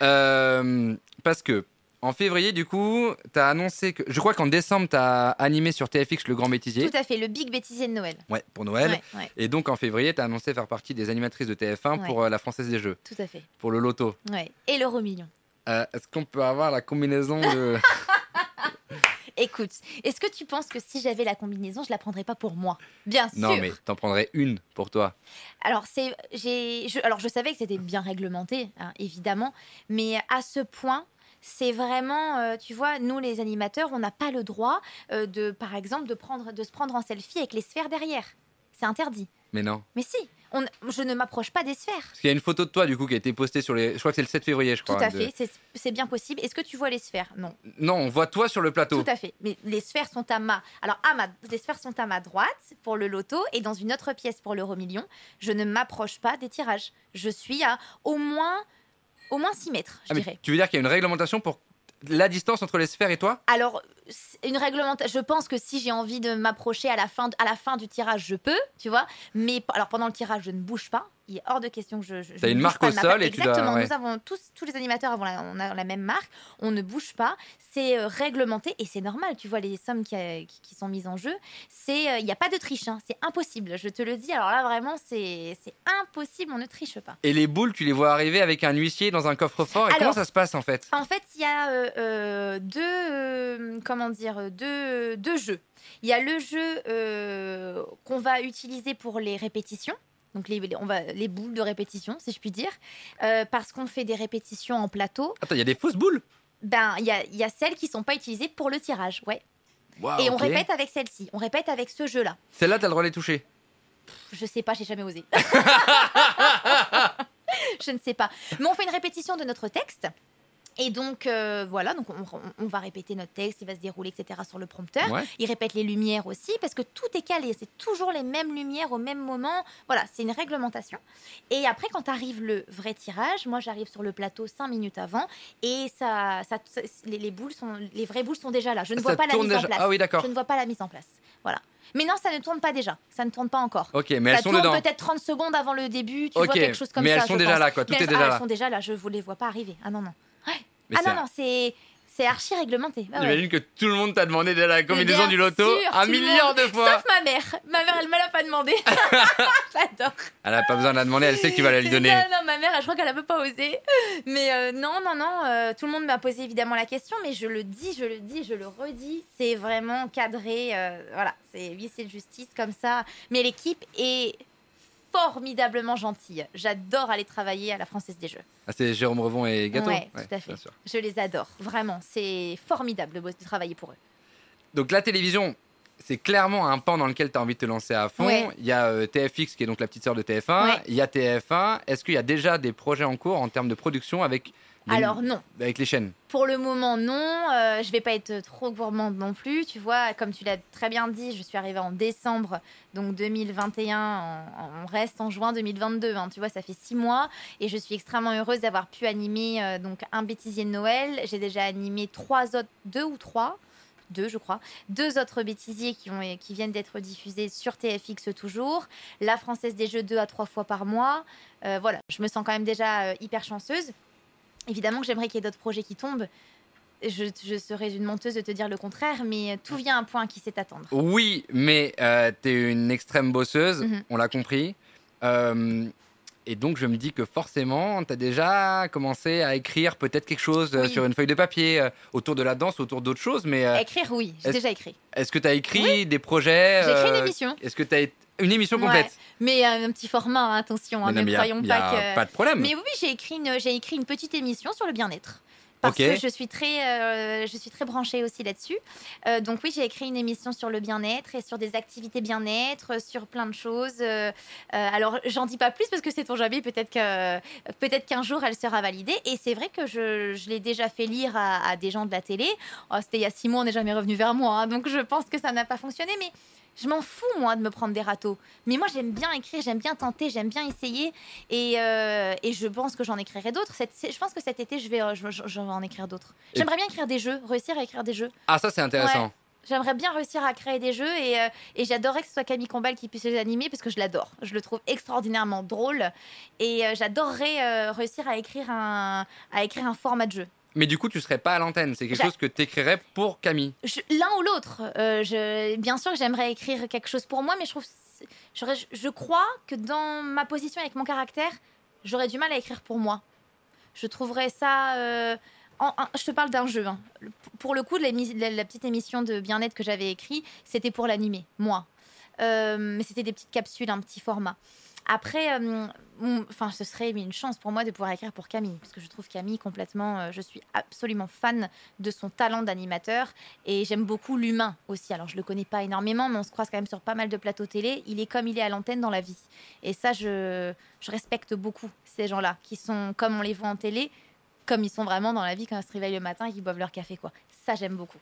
A: <laughs> Parce que en février, du coup, tu as annoncé que. Je crois qu'en décembre, tu as animé sur TFX le Grand Bêtisier.
B: Tout à fait, le big bêtisier de Noël.
A: Ouais, pour Noël.
B: Ouais, ouais,
A: Et donc en février, tu as annoncé faire partie des animatrices de TF1
B: Ouais.
A: pour euh, la Française des Jeux,
B: tout à fait.
A: pour le loto.
B: Ouais. Et l'euro million.
A: Euh, Est-ce qu'on peut avoir la combinaison de. <laughs>
B: Écoute, est-ce que tu penses que si j'avais la combinaison, je la prendrais pas pour moi? Bien sûr.
A: non, mais t'en prendrais une pour toi.
B: Alors c'est, j'ai, je, alors je savais que c'était bien réglementé, hein, évidemment, mais à ce point. C'est vraiment, euh, tu vois, nous les animateurs, on n'a pas le droit euh, de, par exemple, de, prendre, de se prendre en selfie avec les sphères derrière. C'est interdit.
A: Mais non.
B: Mais si, on, je ne m'approche pas des sphères.
A: Parce qu'il y a une photo de toi, du coup, qui a été postée sur les. Je crois que c'est le 7 février, je
B: Tout
A: crois.
B: à
A: de-
B: fait, c'est, c'est bien possible. Est-ce que tu vois les sphères? Non.
A: Non, on voit toi sur le plateau.
B: Tout à fait. Mais les sphères sont à ma. Alors, à ma... les sphères sont à ma droite pour le loto et dans une autre pièce pour l'euro million. Je ne m'approche pas des tirages. Je suis à au moins, au moins 6 mètres, je
A: Ah,
B: dirais.
A: tu veux dire qu'il y a une réglementation pour la distance entre les sphères et toi?
B: Alors, une réglementation. Je pense que si j'ai envie de m'approcher à la fin, à la fin du tirage, je peux, tu vois. Mais alors pendant le tirage, je ne bouge pas. Il est hors de question que je. je
A: T'as
B: ne
A: une marque au sol et tu dois-
B: Exactement.
A: ouais.
B: Nous avons tous, tous les animateurs avons la, on a la même marque. On ne bouge pas. C'est euh, réglementé et c'est normal. Tu vois les sommes qui, euh, qui- qui sont mises en jeu. C'est, euh, il n'y a pas de triche. hein. C'est impossible. Je te le dis. Alors là, vraiment, c'est, c'est impossible. On ne triche pas.
A: Et les boules, tu les vois arriver avec un huissier dans un coffre-fort. Et
B: Alors-
A: comment ça se passe en fait?
B: En fait, il y a euh, euh, deux, euh, comment dire, deux, deux jeux. Il y a le jeu qu'on va utiliser pour les répétitions. Donc les, les- on va, les boules de répétition, si je puis dire, Euh, parce qu'on fait des répétitions en plateau.
A: Attends, il y a des fausses boules?
B: Ben, il y a, y a celles qui sont pas utilisées pour le tirage, ouais. Et on répète avec celle-ci, on répète avec ce jeu-là.
A: Celle-là, t'as le droit de les toucher.
B: Je sais pas, j'ai jamais osé. <laughs> je ne sais pas. Mais on fait une répétition de notre texte. Et donc, euh, voilà, donc on, va répéter notre texte, il va se dérouler, etc. sur le prompteur.
A: Ouais.
B: Il répète les lumières aussi, parce que tout est calé. C'est toujours les mêmes lumières au même moment. Voilà, c'est une réglementation. Et après, quand arrive le vrai tirage, moi, j'arrive sur le plateau cinq minutes avant, et ça, ça, ça- les, les boules sont, les vraies boules sont déjà là. Je ne
A: Ça
B: vois pas la mise en place.
A: Ah oui, d'accord.
B: Je ne vois pas la mise en place. Voilà. Mais non, ça ne tourne pas déjà. Ça ne tourne pas encore.
A: Ok, mais elles
B: ça
A: sont
B: tourne
A: dedans.
B: peut-être 30 secondes avant le début, tu vois quelque chose comme
A: mais
B: ça.
A: elles sont déjà
B: pense.
A: là, quoi. Tout
B: Mais
A: est
B: elles-
A: déjà
B: ah,
A: là.
B: Elles sont déjà là, je ne vous les vois pas arriver. Ah non, non.
A: Mais
B: ah non, non, c'est c'est archi réglementé. Ah ouais.
A: J'imagine que tout le monde t'a demandé déjà la combinaison du loto
B: sûr,
A: un milliard de fois.
B: Sauf ma mère. Ma mère, elle me l'a pas demandé. <laughs> J'adore.
A: Elle a pas besoin de la demander, elle sait que tu vas la lui donner.
B: Non, non, ma mère, je crois qu'elle a pas osé. Mais euh, non, non, non. euh, tout le monde m'a posé évidemment la question, mais je le dis, je le dis, je le redis. C'est vraiment cadré. euh, voilà, c'est huissier de justice comme ça. Mais l'équipe est formidablement gentille. J'adore aller travailler à la Française des Jeux.
A: Ah, c'est Jérôme Revon et Gâteau
B: Ouais, tout à fait. Je les adore, vraiment. C'est formidable de travailler pour eux.
A: Donc la télévision, c'est clairement un pan dans lequel tu as envie de te lancer à fond.
B: Ouais.
A: Il y a euh, TFX qui est donc la petite sœur de TF1.
B: Ouais.
A: Il y a TF1. Est-ce qu'il y a déjà des projets en cours en termes de production avec,
B: Alors non,
A: avec les chaînes
B: Pour le moment, non. Euh, je vais pas être trop gourmande non plus. Tu vois, comme tu l'as très bien dit, je suis arrivée en décembre donc 2021. On, on reste en juin 2022. hein. tu vois, ça fait six mois et je suis extrêmement heureuse d'avoir pu animer euh, donc un bêtisier de Noël. J'ai déjà animé trois autres, deux ou trois. Deux, je crois. Deux autres bêtisiers qui, ont, qui viennent d'être diffusés sur TFX toujours. La Française des Jeux deux à trois fois par mois. Euh, voilà, je me sens quand même déjà euh, hyper chanceuse. Évidemment que j'aimerais qu'il y ait d'autres projets qui tombent. Je, je serais une menteuse de te dire le contraire, mais tout vient à un point qui sait attendre.
A: Oui, mais euh, tu es une extrême bosseuse,
B: Mhm.
A: on l'a compris. Euh, Et donc, je me dis que forcément, tu as déjà commencé à écrire peut-être quelque chose euh,
B: Oui.
A: sur une feuille de papier euh, autour de la danse, autour d'autres choses. Mais euh,
B: Écrire, oui, j'ai déjà écrit.
A: est-ce que tu as écrit des projets
B: J'ai écrit une émission.
A: Est-ce que tu as une émission
B: Ouais.
A: complète?
B: Mais un petit format, hein, attention, hein, ne
A: mais y a-
B: croyons pas que.
A: pas de problème.
B: Mais oui, j'ai écrit une, écrit une petite émission sur le bien-être. Parce que je suis très, euh, je suis très branchée aussi là-dessus. Euh, donc oui, j'ai écrit une émission sur le bien-être et sur des activités bien-être, sur plein de choses. Euh, euh, alors j'en dis pas plus parce que c'est ton jamais. Peut-être que, peut-être qu'un jour elle sera validée. Et c'est vrai que je, je l'ai déjà fait lire à, à des gens de la télé. Oh, C'était il y a six mois, on n'est jamais revenu vers moi. hein. donc je pense que ça n'a pas fonctionné. Mais je m'en fous moi de me prendre des râteaux. Mais moi j'aime bien écrire, j'aime bien tenter, j'aime bien essayer. Et, euh, et je pense que j'en écrirai d'autres. Je pense que cet été, je vais, euh, je, je- je vais en écrire d'autres. J'aimerais bien écrire des jeux, réussir à écrire des jeux.
A: Ah, ça, c'est intéressant.
B: J'aimerais bien réussir à créer des jeux et, euh, et j'adorerais que ce soit Camille Combal qui puisse les animer parce que je l'adore. Je le trouve extraordinairement drôle et euh, j'adorerais euh, réussir à écrire, un, à écrire un format de jeu.
A: Mais du coup, tu serais pas à l'antenne. C'est quelque
B: J'a-
A: chose que tu écrirais pour Camille.
B: Je- L'un ou l'autre. Euh, je- bien sûr que j'aimerais écrire quelque chose pour moi, mais je trouve, j'aurais- je crois que dans ma position avec mon caractère, j'aurais du mal à écrire pour moi. Je trouverais ça. euh, en- en- je te parle d'un jeu. hein. Pour le coup, l'émi- la, la petite émission de bien-être que j'avais écrit, c'était pour l'animer, moi. Euh, mais c'était des petites capsules, un petit format. Après, euh, ce serait une chance pour moi de pouvoir écrire pour Camille, parce que je trouve Camille complètement. euh, je suis absolument fan de son talent d'animateur et j'aime beaucoup l'humain aussi. Alors, je le connais pas énormément, mais on se croise quand même sur pas mal de plateaux télé. Il est comme il est à l'antenne dans la vie. Et ça, je, je respecte beaucoup ces gens-là, qui sont comme on les voit en télé, comme ils sont vraiment dans la vie quand ils se réveillent le matin et qu'ils boivent leur café. quoi. Ça, j'aime beaucoup.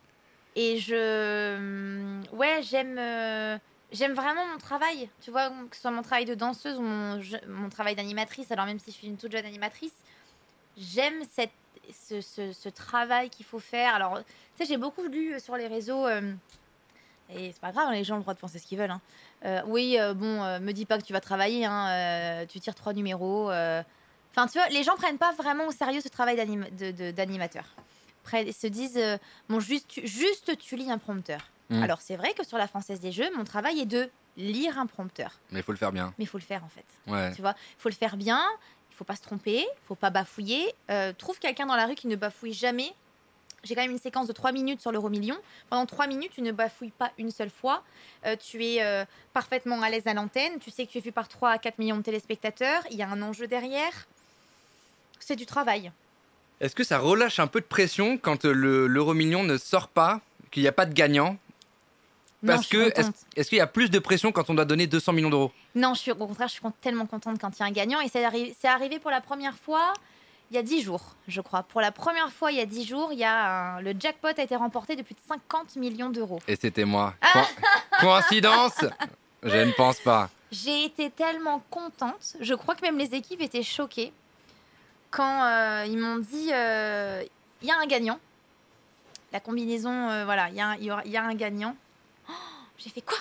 B: Et je. Ouais, j'aime. euh, J'aime vraiment mon travail, tu vois, que ce soit mon travail de danseuse ou mon, travail d'animatrice. Alors, même si je suis une toute jeune animatrice, j'aime ce, travail qu'il faut faire. Alors, tu sais, j'ai beaucoup lu sur les réseaux, euh, et c'est pas grave, les gens ont le droit de penser ce qu'ils veulent. hein. Euh, oui, euh, bon, euh, me dis pas que tu vas travailler, hein, tu tires trois numéros. Enfin, tu vois, les gens prennent pas vraiment au sérieux ce travail d'anima- de- de- d'animateur. Se disent, bon, juste, juste tu lis un prompteur.
A: Mm.
B: Alors, c'est vrai que sur la Française des Jeux, mon travail est de lire un prompteur.
A: Mais il faut le faire bien.
B: Mais il faut le faire, en fait.
A: Ouais.
B: Tu vois, il faut le faire bien, il faut pas se tromper, il faut pas bafouiller. Euh, trouve quelqu'un dans la rue qui ne bafouille jamais. J'ai quand même une séquence de 3 minutes sur l'euro million. Pendant 3 minutes, tu ne bafouilles pas une seule fois. Euh, tu es euh, parfaitement à l'aise à l'antenne. Tu sais que tu es vu par 3 à 4 millions de téléspectateurs. Il y a un enjeu derrière. C'est du travail.
A: Est-ce que ça relâche un peu de pression quand le- l'euro million ne sort pas, qu'il n'y a pas de gagnant Parce que est-ce qu'il y a plus de pression quand on doit donner 200 millions d'euros?
B: Non, je suis au contraire, je suis tellement contente quand il y a un gagnant. Et c'est arri- arrivé pour la première fois il y a 10 jours, je crois. Pour la première fois il y a 10 jours, il y a un- le jackpot a été remporté de plus de 50 millions d'euros.
A: Et c'était moi.
B: Ah
A: Co- Coïncidence? Je ne pense pas.
B: J'ai été tellement contente. Je crois que même les équipes étaient choquées quand euh, ils m'ont dit euh, il y a un gagnant. La combinaison, euh, voilà, y, y il y a un gagnant. J'ai fait quoi?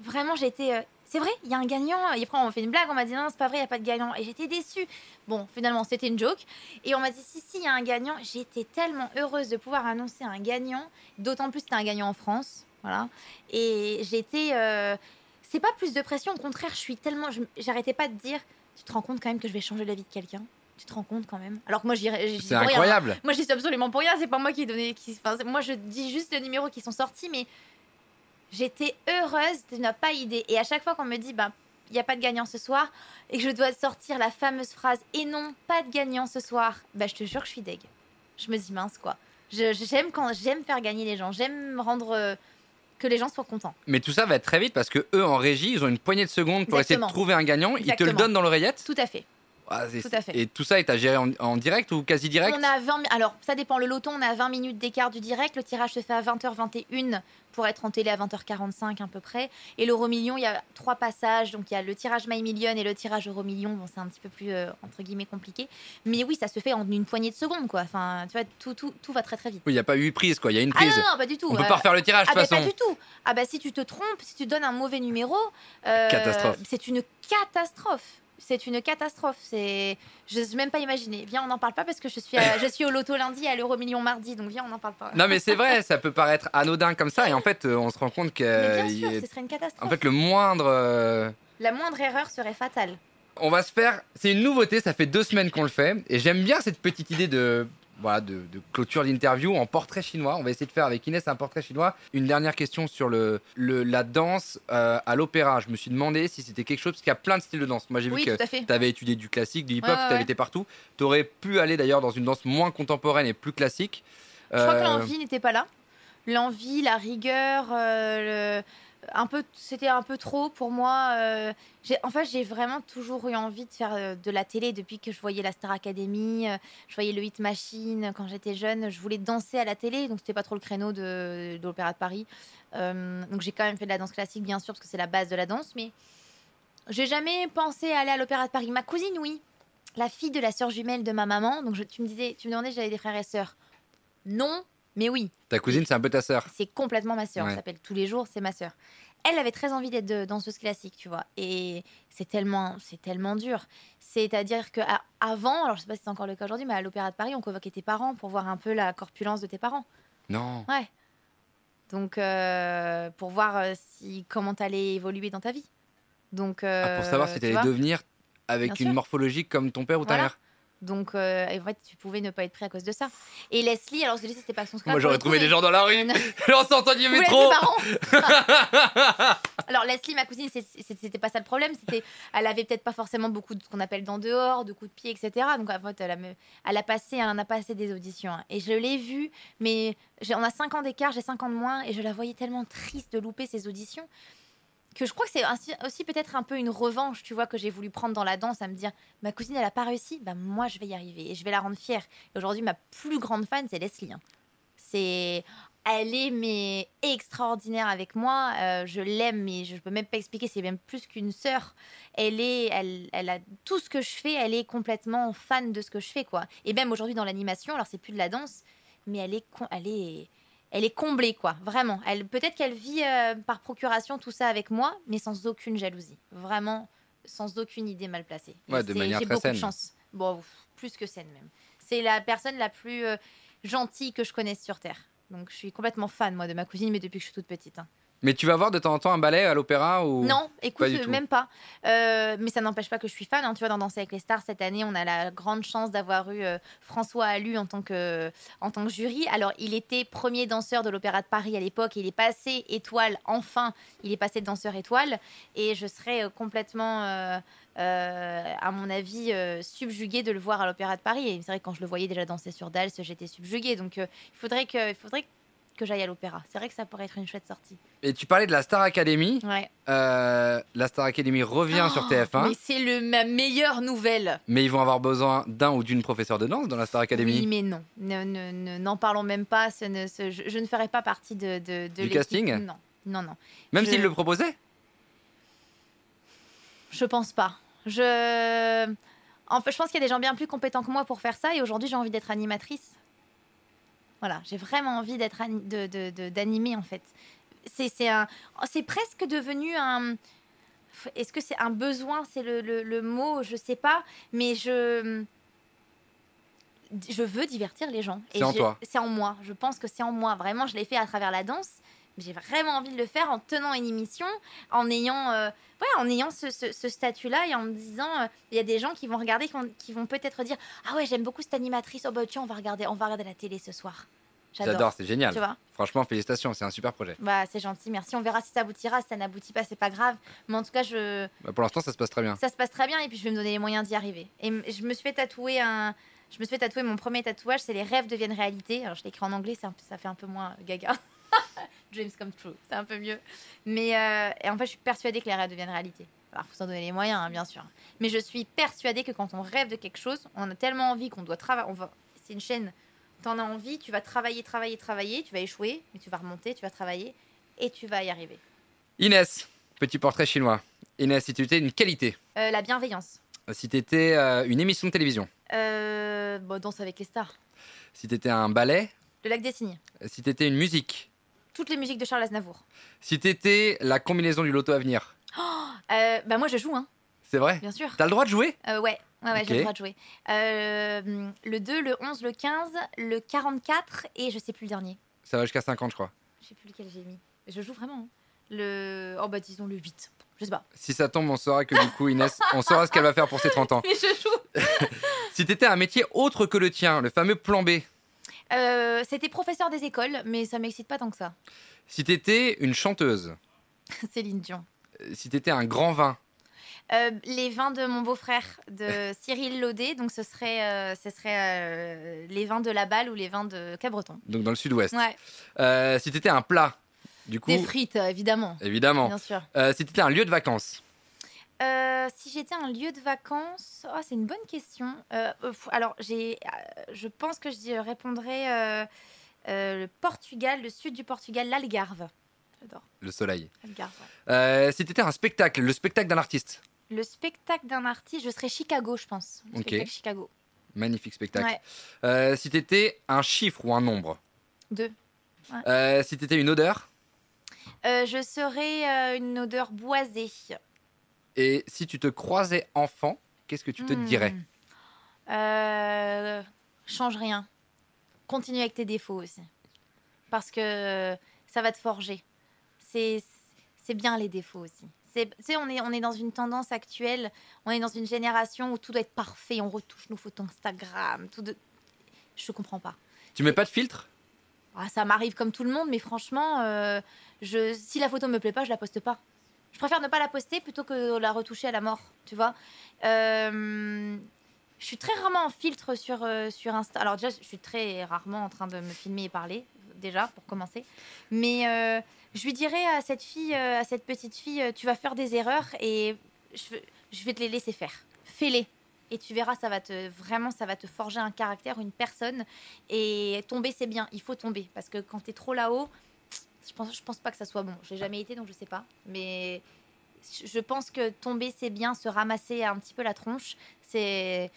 B: Vraiment, j'ai été. euh, c'est vrai, il y a un gagnant. Et après, on m'a fait une blague, on m'a dit non, c'est pas vrai, il n'y a pas de gagnant. Et j'étais déçue. Bon, finalement, c'était une joke. Et on m'a dit si, si, il y a un gagnant. J'étais tellement heureuse de pouvoir annoncer un gagnant. D'autant plus que c'était un gagnant en France. Voilà. Et j'étais. euh, c'est pas plus de pression, au contraire, je suis tellement. je- J'arrêtais pas de dire tu te rends compte quand même que je vais changer la vie de quelqu'un? Tu te rends compte quand même? Alors que moi, suis
A: C'est
B: rien, hein.
A: incroyable.
B: moi, j'y suis absolument pour rien. C'est pas moi qui ai donné. Qui, moi, je dis juste les numéros qui sont sortis, mais j'étais heureuse. Tu n'as pas idée. Et à chaque fois qu'on me dit, bah, il n'y a pas de gagnant ce soir, et que je dois sortir la fameuse phrase, et non, pas de gagnant ce soir, bah, je te jure que je suis deg. Je me dis mince, quoi. J'aime quand j'aime faire gagner les gens. J'aime rendre euh, que les gens soient contents.
A: Mais tout ça va être très vite parce que eux en régie, ils ont une poignée de secondes pour essayer de trouver un gagnant. Ils te le donnent dans l'oreillette?
B: Tout à fait.
A: Ah, c'est-
B: Tout à fait.
A: Et tout ça est à gérer en, en direct ou quasi direct
B: On a 20 mi- alors ça dépend le loto, on a 20 minutes d'écart du direct, le tirage se fait à 20h21 pour être en télé à 20h45 à peu près et l'euro million, il y a trois passages, donc il y a le tirage My Million et le tirage euro million, bon c'est un petit peu plus euh, entre guillemets compliqué, mais oui, ça se fait en une poignée de secondes quoi. Enfin, tu vois, tout tout, tout va très très vite.
A: Oui, il n'y a pas eu prise, quoi. Il y a une
B: Ah
A: prise.
B: non, non, pas du tout.
A: On peut
B: Euh,
A: pas refaire le tirage, de
B: ah
A: toute
B: pas
A: façon.
B: du tout. Ah bah si tu te trompes, si tu donnes un mauvais numéro, euh,
A: Catastrophe.
B: C'est une catastrophe. C'est une catastrophe. C'est, je n'ose même pas imaginer. Viens, on n'en parle pas parce que je suis, à- <laughs> je suis au loto lundi et à l'euro million mardi, donc viens, on n'en parle pas.
A: Non, mais c'est vrai, ça peut paraître anodin comme ça. Et en fait, euh, on se rend compte que.
B: Mais bien sûr, ce serait une catastrophe.
A: En fait, le moindre. euh,
B: La moindre erreur serait fatale.
A: On va se faire. C'est une nouveauté, ça fait deux semaines qu'on le fait. Et j'aime bien cette petite idée de. Voilà, de, de clôture d'interview en portrait chinois. On va essayer de faire avec Inès un portrait chinois. Une dernière question sur le, le- la danse euh, à l'opéra. Je me suis demandé si c'était quelque chose, parce qu'il y a plein de styles de danse. Moi, j'ai
B: Oui,
A: vu que tu avais étudié du classique, du hip-hop,
B: Ouais,
A: tu avais
B: ouais.
A: été partout. Tu aurais pu aller d'ailleurs dans une danse moins contemporaine et plus classique.
B: Je crois que
A: Euh,
B: l'envie n'était pas là. L'envie, la rigueur, euh, le- un peu, c'était un peu trop pour moi. euh, en fait, j'ai vraiment toujours eu envie de faire euh, de la télé depuis que je voyais la Star Academy, euh, je voyais le Hit Machine quand j'étais jeune. Je voulais danser à la télé, donc c'était pas trop le créneau de, l'Opéra de Paris. Donc j'ai quand même fait de la danse classique, bien sûr, parce que c'est la base de la danse, mais j'ai jamais pensé à aller à l'Opéra de Paris. Ma cousine, oui, la fille de la sœur jumelle de ma maman. Donc je- tu me disais, tu me demandais j'avais des frères et sœurs. Non, mais oui.
A: Ta cousine, c'est un peu ta sœur.
B: C'est complètement ma sœur.
A: Ouais.
B: Elle s'appelle tous les jours, c'est ma sœur. Elle avait très envie d'être danseuse classique, tu vois. Et c'est tellement, c'est tellement dur. C'est-à-dire que à- avant, alors je sais pas si c'est encore le cas aujourd'hui, mais à l'Opéra de Paris, on convoquait tes parents pour voir un peu la corpulence de tes parents.
A: Non.
B: Ouais. Donc euh, pour voir euh, si comment t'allais évoluer dans ta vie. Donc
A: Ah, pour savoir si
B: euh, tu
A: tu allais
B: vois
A: devenir avec
B: Bien
A: une
B: sûr.
A: morphologie comme ton père ou ta
B: Voilà.
A: mère.
B: Donc euh, en fait, tu pouvais ne pas être pris à cause de ça. Et Leslie, alors que Leslie, c'était pas son cas.
A: Moi, j'aurais trouvé des gens dans la rue. On s'entend du métro.
B: Alors Leslie, ma cousine, c'était pas ça le problème. C'était, elle avait peut-être pas forcément beaucoup de ce qu'on appelle d'en dehors, de coups de pied, etc. Donc en fait, elle a, me- elle a passé, elle en a passé des auditions. hein. Et je l'ai vue, mais on a 5 ans d'écart, j'ai 5 ans de moins, et je la voyais tellement triste de louper ses auditions que je crois que c'est aussi peut-être un peu une revanche, tu vois, que j'ai voulu prendre dans la danse, à me dire, ma cousine, elle a pas réussi, bah moi, je vais y arriver et je vais la rendre fière. Et aujourd'hui, ma plus grande fan, c'est Leslie. hein. C'est, elle est mais extraordinaire avec moi. euh, je l'aime, mais je peux même pas expliquer. C'est même plus qu'une sœur. Elle est, elle, elle a tout ce que je fais. Elle est complètement fan de ce que je fais, quoi. Et même aujourd'hui dans l'animation, alors c'est plus de la danse, mais elle est, elle est, elle est comblée, quoi. Vraiment. Elle, peut-être qu'elle vit euh, par procuration tout ça avec moi, mais sans aucune jalousie. Vraiment, sans aucune idée mal placée.
A: Ouais, de manière
B: J'ai
A: très
B: beaucoup de
A: saine.
B: chance. Bon, plus que saine même. C'est la personne la plus euh, gentille que je connaisse sur Terre. Donc je suis complètement fan, moi, de ma cousine, mais depuis que je suis toute petite. hein.
A: Mais tu vas voir de temps en temps un ballet à l'opéra ou
B: Non, écoute,
A: pas
B: même pas. Euh, mais ça n'empêche pas que je suis fan. hein. Tu vois, dans Danser avec les stars, cette année, on a la grande chance d'avoir eu euh, François Allu en tant, que, en tant que jury. Alors, il était premier danseur de l'Opéra de Paris à l'époque. Il est passé étoile, enfin, il est passé danseur étoile. Et je serais euh, complètement, à mon avis, subjuguée de le voir à l'Opéra de Paris. Et c'est vrai que quand je le voyais déjà danser sur Dals, j'étais subjuguée. Donc, il faudrait que, il faudrait que j'aille à l'opéra. C'est vrai que ça pourrait être une chouette sortie.
A: Et tu parlais de la Star Academy.
B: Ouais.
A: Euh, la Star Academy revient sur TF1,
B: Mais c'est le ma meilleure nouvelle.
A: mais ils vont avoir besoin d'un ou d'une professeure de danse dans la Star Academy.
B: Oui, mais non. Ne- ne- ne- N'en parlons même pas. Ce ne- ce- je, je ne ferai pas partie de, de, de
A: Du casting?
B: Non, non, non.
A: Même
B: je-
A: s'ils le proposaient?
B: Je pense pas. Je. En fait, je pense qu'il y a des gens bien plus compétents que moi pour faire ça. Et aujourd'hui, j'ai envie d'être animatrice. Voilà, j'ai vraiment envie d'être d'animer en fait. C'est c'est presque devenu un. Est-ce que c'est un besoin C'est le, le- le mot, je sais pas. Mais je. Je veux divertir les gens.
A: C'est en toi.
B: C'est en moi. Je pense que c'est en moi. Vraiment, je l'ai fait à travers la danse. J'ai vraiment envie de le faire en tenant une émission, en ayant, euh, ouais, en ayant ce, ce- ce statut-là et en me disant, euh, il y a des gens qui vont regarder, qui vont, peut-être dire, ah ouais, j'aime beaucoup cette animatrice. Oh bah tiens, on va regarder, on va regarder la télé ce soir. J'adore.
A: C'est génial.
B: Tu vois?
A: Franchement, félicitations, c'est un super projet.
B: Bah c'est gentil, merci. On verra si ça aboutira. Si ça n'aboutit pas, c'est pas grave. Mais en tout cas, je,
A: Bah, pour l'instant, ça se passe très bien.
B: ça se passe très bien et puis je vais me donner les moyens d'y arriver. Et je me suis fait tatouer un. Je me suis fait tatouer mon premier tatouage, c'est les rêves deviennent réalité. Alors je l'ai écrit en anglais, un ça fait un peu moins gaga. <laughs> Dreams come true, c'est un peu mieux. Mais euh, et en fait, je suis persuadée que les rêves deviennent réalité. Alors, faut s'en donner les moyens, hein, bien sûr. Mais je suis persuadée que quand on rêve de quelque chose, on a tellement envie qu'on doit travailler. Va... C'est une chaîne. T'en as envie, tu vas travailler, travailler, travailler. Tu vas échouer, mais tu vas remonter, tu vas travailler et tu vas y arriver.
A: Inès, petit portrait chinois. Inès, si tu étais une qualité,
B: Euh, la bienveillance.
A: si tu étais une émission de télévision,
B: Euh, bon, danse avec les stars.
A: si tu étais un ballet,
B: Le lac des cygnes.
A: si tu étais une musique,
B: Toutes les musiques de Charles Aznavour.
A: si tu étais la combinaison du loto à venir.
B: Euh, bah moi je joue, hein,
A: C'est vrai
B: bien sûr.
A: T'as le droit de jouer?
B: Euh, ouais, ouais, j'ai le droit de jouer. Euh, le 2, le 11, le 15, le 44 et je sais plus le dernier.
A: Ça va jusqu'à 50, je crois.
B: Je sais plus lequel j'ai mis. Je joue vraiment. hein. Le... Oh bah disons le 8. Je sais pas.
A: Si ça tombe, on saura que du coup, Inès, on saura ce qu'elle va faire pour ses 30 ans. <laughs>
B: Mais je joue. <laughs>
A: Si t'étais un métier autre que le tien, le fameux plan B,
B: Euh, C'était professeur des écoles, mais ça m'excite pas tant que ça.
A: si t'étais une chanteuse, <laughs>
B: Céline Dion.
A: euh, si t'étais un grand vin,
B: Euh, les vins de mon beau-frère, de <laughs> Cyril Laudet. Donc, ce serait, euh, ce serait euh, les vins de la balle ou les vins de Cabreton.
A: donc dans le sud-ouest.
B: Ouais.
A: Si t'étais un plat, du coup,
B: Des frites, évidemment.
A: évidemment.
B: Bien sûr.
A: Si t'étais un lieu de vacances,
B: Euh, si j'étais un lieu de vacances, oh, c'est une bonne question. Euh, alors, j'ai, euh, je pense que je répondrais euh, le Portugal, le sud du Portugal, l'Algarve. J'adore
A: le soleil.
B: ouais.
A: Euh, si t'étais un spectacle, le spectacle d'un artiste,
B: Le spectacle d'un artiste, je serais Chicago, je pense. Le
A: Ok.
B: spectacle Chicago.
A: magnifique spectacle.
B: Ouais.
A: Si t'étais un chiffre ou un nombre,
B: Deux.
A: Euh, si t'étais une odeur,
B: je serais une odeur boisée.
A: Et si tu te croisais enfant, qu'est-ce que tu te
B: Hmm.
A: dirais
B: Euh, change rien. Continue avec tes défauts aussi. Parce que ça va te forger. C'est c'est bien les défauts aussi. C'est- Tu sais, on est, on est dans une tendance actuelle, on est dans une génération où tout doit être parfait, on retouche nos photos Instagram, tout de... Je comprends pas.
A: Tu mets pas de filtre?
B: Ah, ça m'arrive comme tout le monde, mais franchement, euh, je, si la photo me plaît pas, je la poste pas. Je préfère ne pas la poster plutôt que la retoucher à la mort, tu vois. Euh, je suis très rarement en filtre sur, euh, sur Insta. Alors déjà, je suis très rarement en train de me filmer et parler, déjà, pour commencer. Mais euh, je lui dirais à cette fille, euh, à cette petite fille, tu vas faire des erreurs et je, je vais te les laisser faire. Fais-les. Et tu verras, ça va te vraiment, ça va te forger un caractère, une personne. Et tomber, c'est bien. Il faut tomber parce que quand tu es trop là-haut, je pense, je pense pas que ça soit bon. J'ai jamais été, donc je sais pas. Mais je pense que tomber, c'est bien. Se ramasser un petit peu la tronche, c'est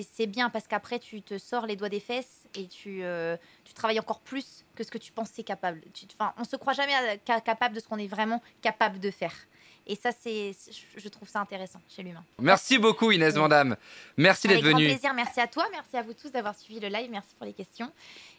B: c'est bien parce qu'après, tu te sors les doigts des fesses et tu, euh, tu travailles encore plus que ce que tu pensais capable. Tu, enfin, on se croit jamais capable de ce qu'on est vraiment capable de faire. Et ça, c'est, je- trouve ça intéressant chez l'humain.
A: Merci beaucoup Inès Vandamme. Merci d'être
B: Avec grand
A: venue.
B: plaisir. Merci à toi. Merci à vous tous d'avoir suivi le live. Merci pour les questions.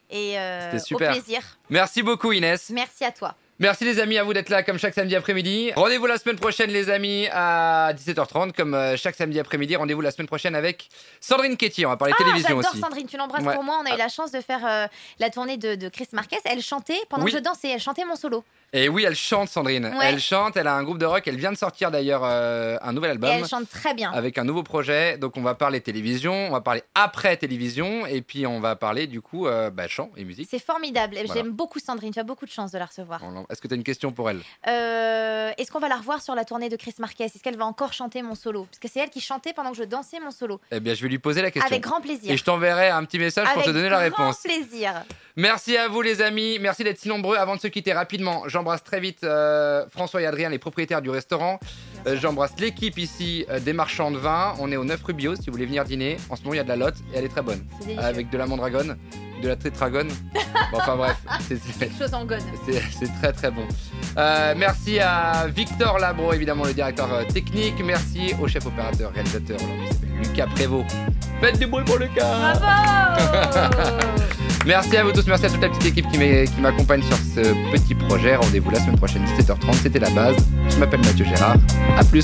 B: Et euh,
A: C'était super.
B: au plaisir.
A: Merci beaucoup Inès.
B: Merci à toi.
A: Merci les amis à vous d'être là comme chaque samedi après-midi. Rendez-vous la semaine prochaine les amis à 17h30 comme euh, chaque samedi après-midi. Rendez-vous la semaine prochaine avec Sandrine Ketty. On va parler
B: Ah,
A: télévision
B: j'adore
A: aussi.
B: Sandrine, tu l'embrasses
A: Ouais.
B: pour moi. On a eu la chance de faire euh, la tournée de, de Chris Marquez. Elle chantait pendant
A: Oui.
B: que je dansais. Elle chantait mon solo.
A: Et oui, elle chante Sandrine.
B: Ouais.
A: Elle chante, elle a un groupe de rock. Elle vient de sortir d'ailleurs euh, un nouvel
B: Et
A: album.
B: elle chante très bien.
A: avec un nouveau projet. Donc on va parler télévision, on va parler après télévision, et puis on va parler du coup euh, bah, chant et musique.
B: C'est formidable.
A: Voilà.
B: J'aime beaucoup Sandrine. Tu as beaucoup de chance de la recevoir.
A: Est-ce que tu as une question pour elle?
B: Euh, Est-ce qu'on va la revoir sur la tournée de Chris Marquez? Est-ce qu'elle va encore chanter mon solo? Parce que c'est elle qui chantait pendant que je dansais mon solo.
A: Eh bien, je vais lui poser la question.
B: Avec grand plaisir.
A: Et je t'enverrai un petit message pour
B: Avec
A: te donner la
B: grand
A: réponse.
B: plaisir.
A: Merci à vous les amis, merci d'être si nombreux. Avant de se quitter rapidement, j'embrasse très vite euh, François et Adrien, les propriétaires du restaurant. Euh, j'embrasse l'équipe ici euh, des marchands de vin. On est au 9 rue Bio si vous voulez venir dîner. En ce moment, il y a de la lotte et elle est très bonne.
B: C'est.
A: Avec de la mandragone, de la tétragone. Bon, enfin bref, <laughs> c'est- c'est-
B: Quelque chose en gonne.
A: C'est c'est très très bon. Merci à Victor Labro, évidemment le directeur technique. Merci au chef opérateur, réalisateur, Lucas Prévost. Faites du bruit pour Lucas
B: Bravo <laughs>
A: Merci à vous tous, merci à toute la petite équipe qui m'accompagne sur ce petit projet. Rendez-vous la semaine prochaine, 17h30, c'était la base. Je m'appelle Mathieu Gérard. À plus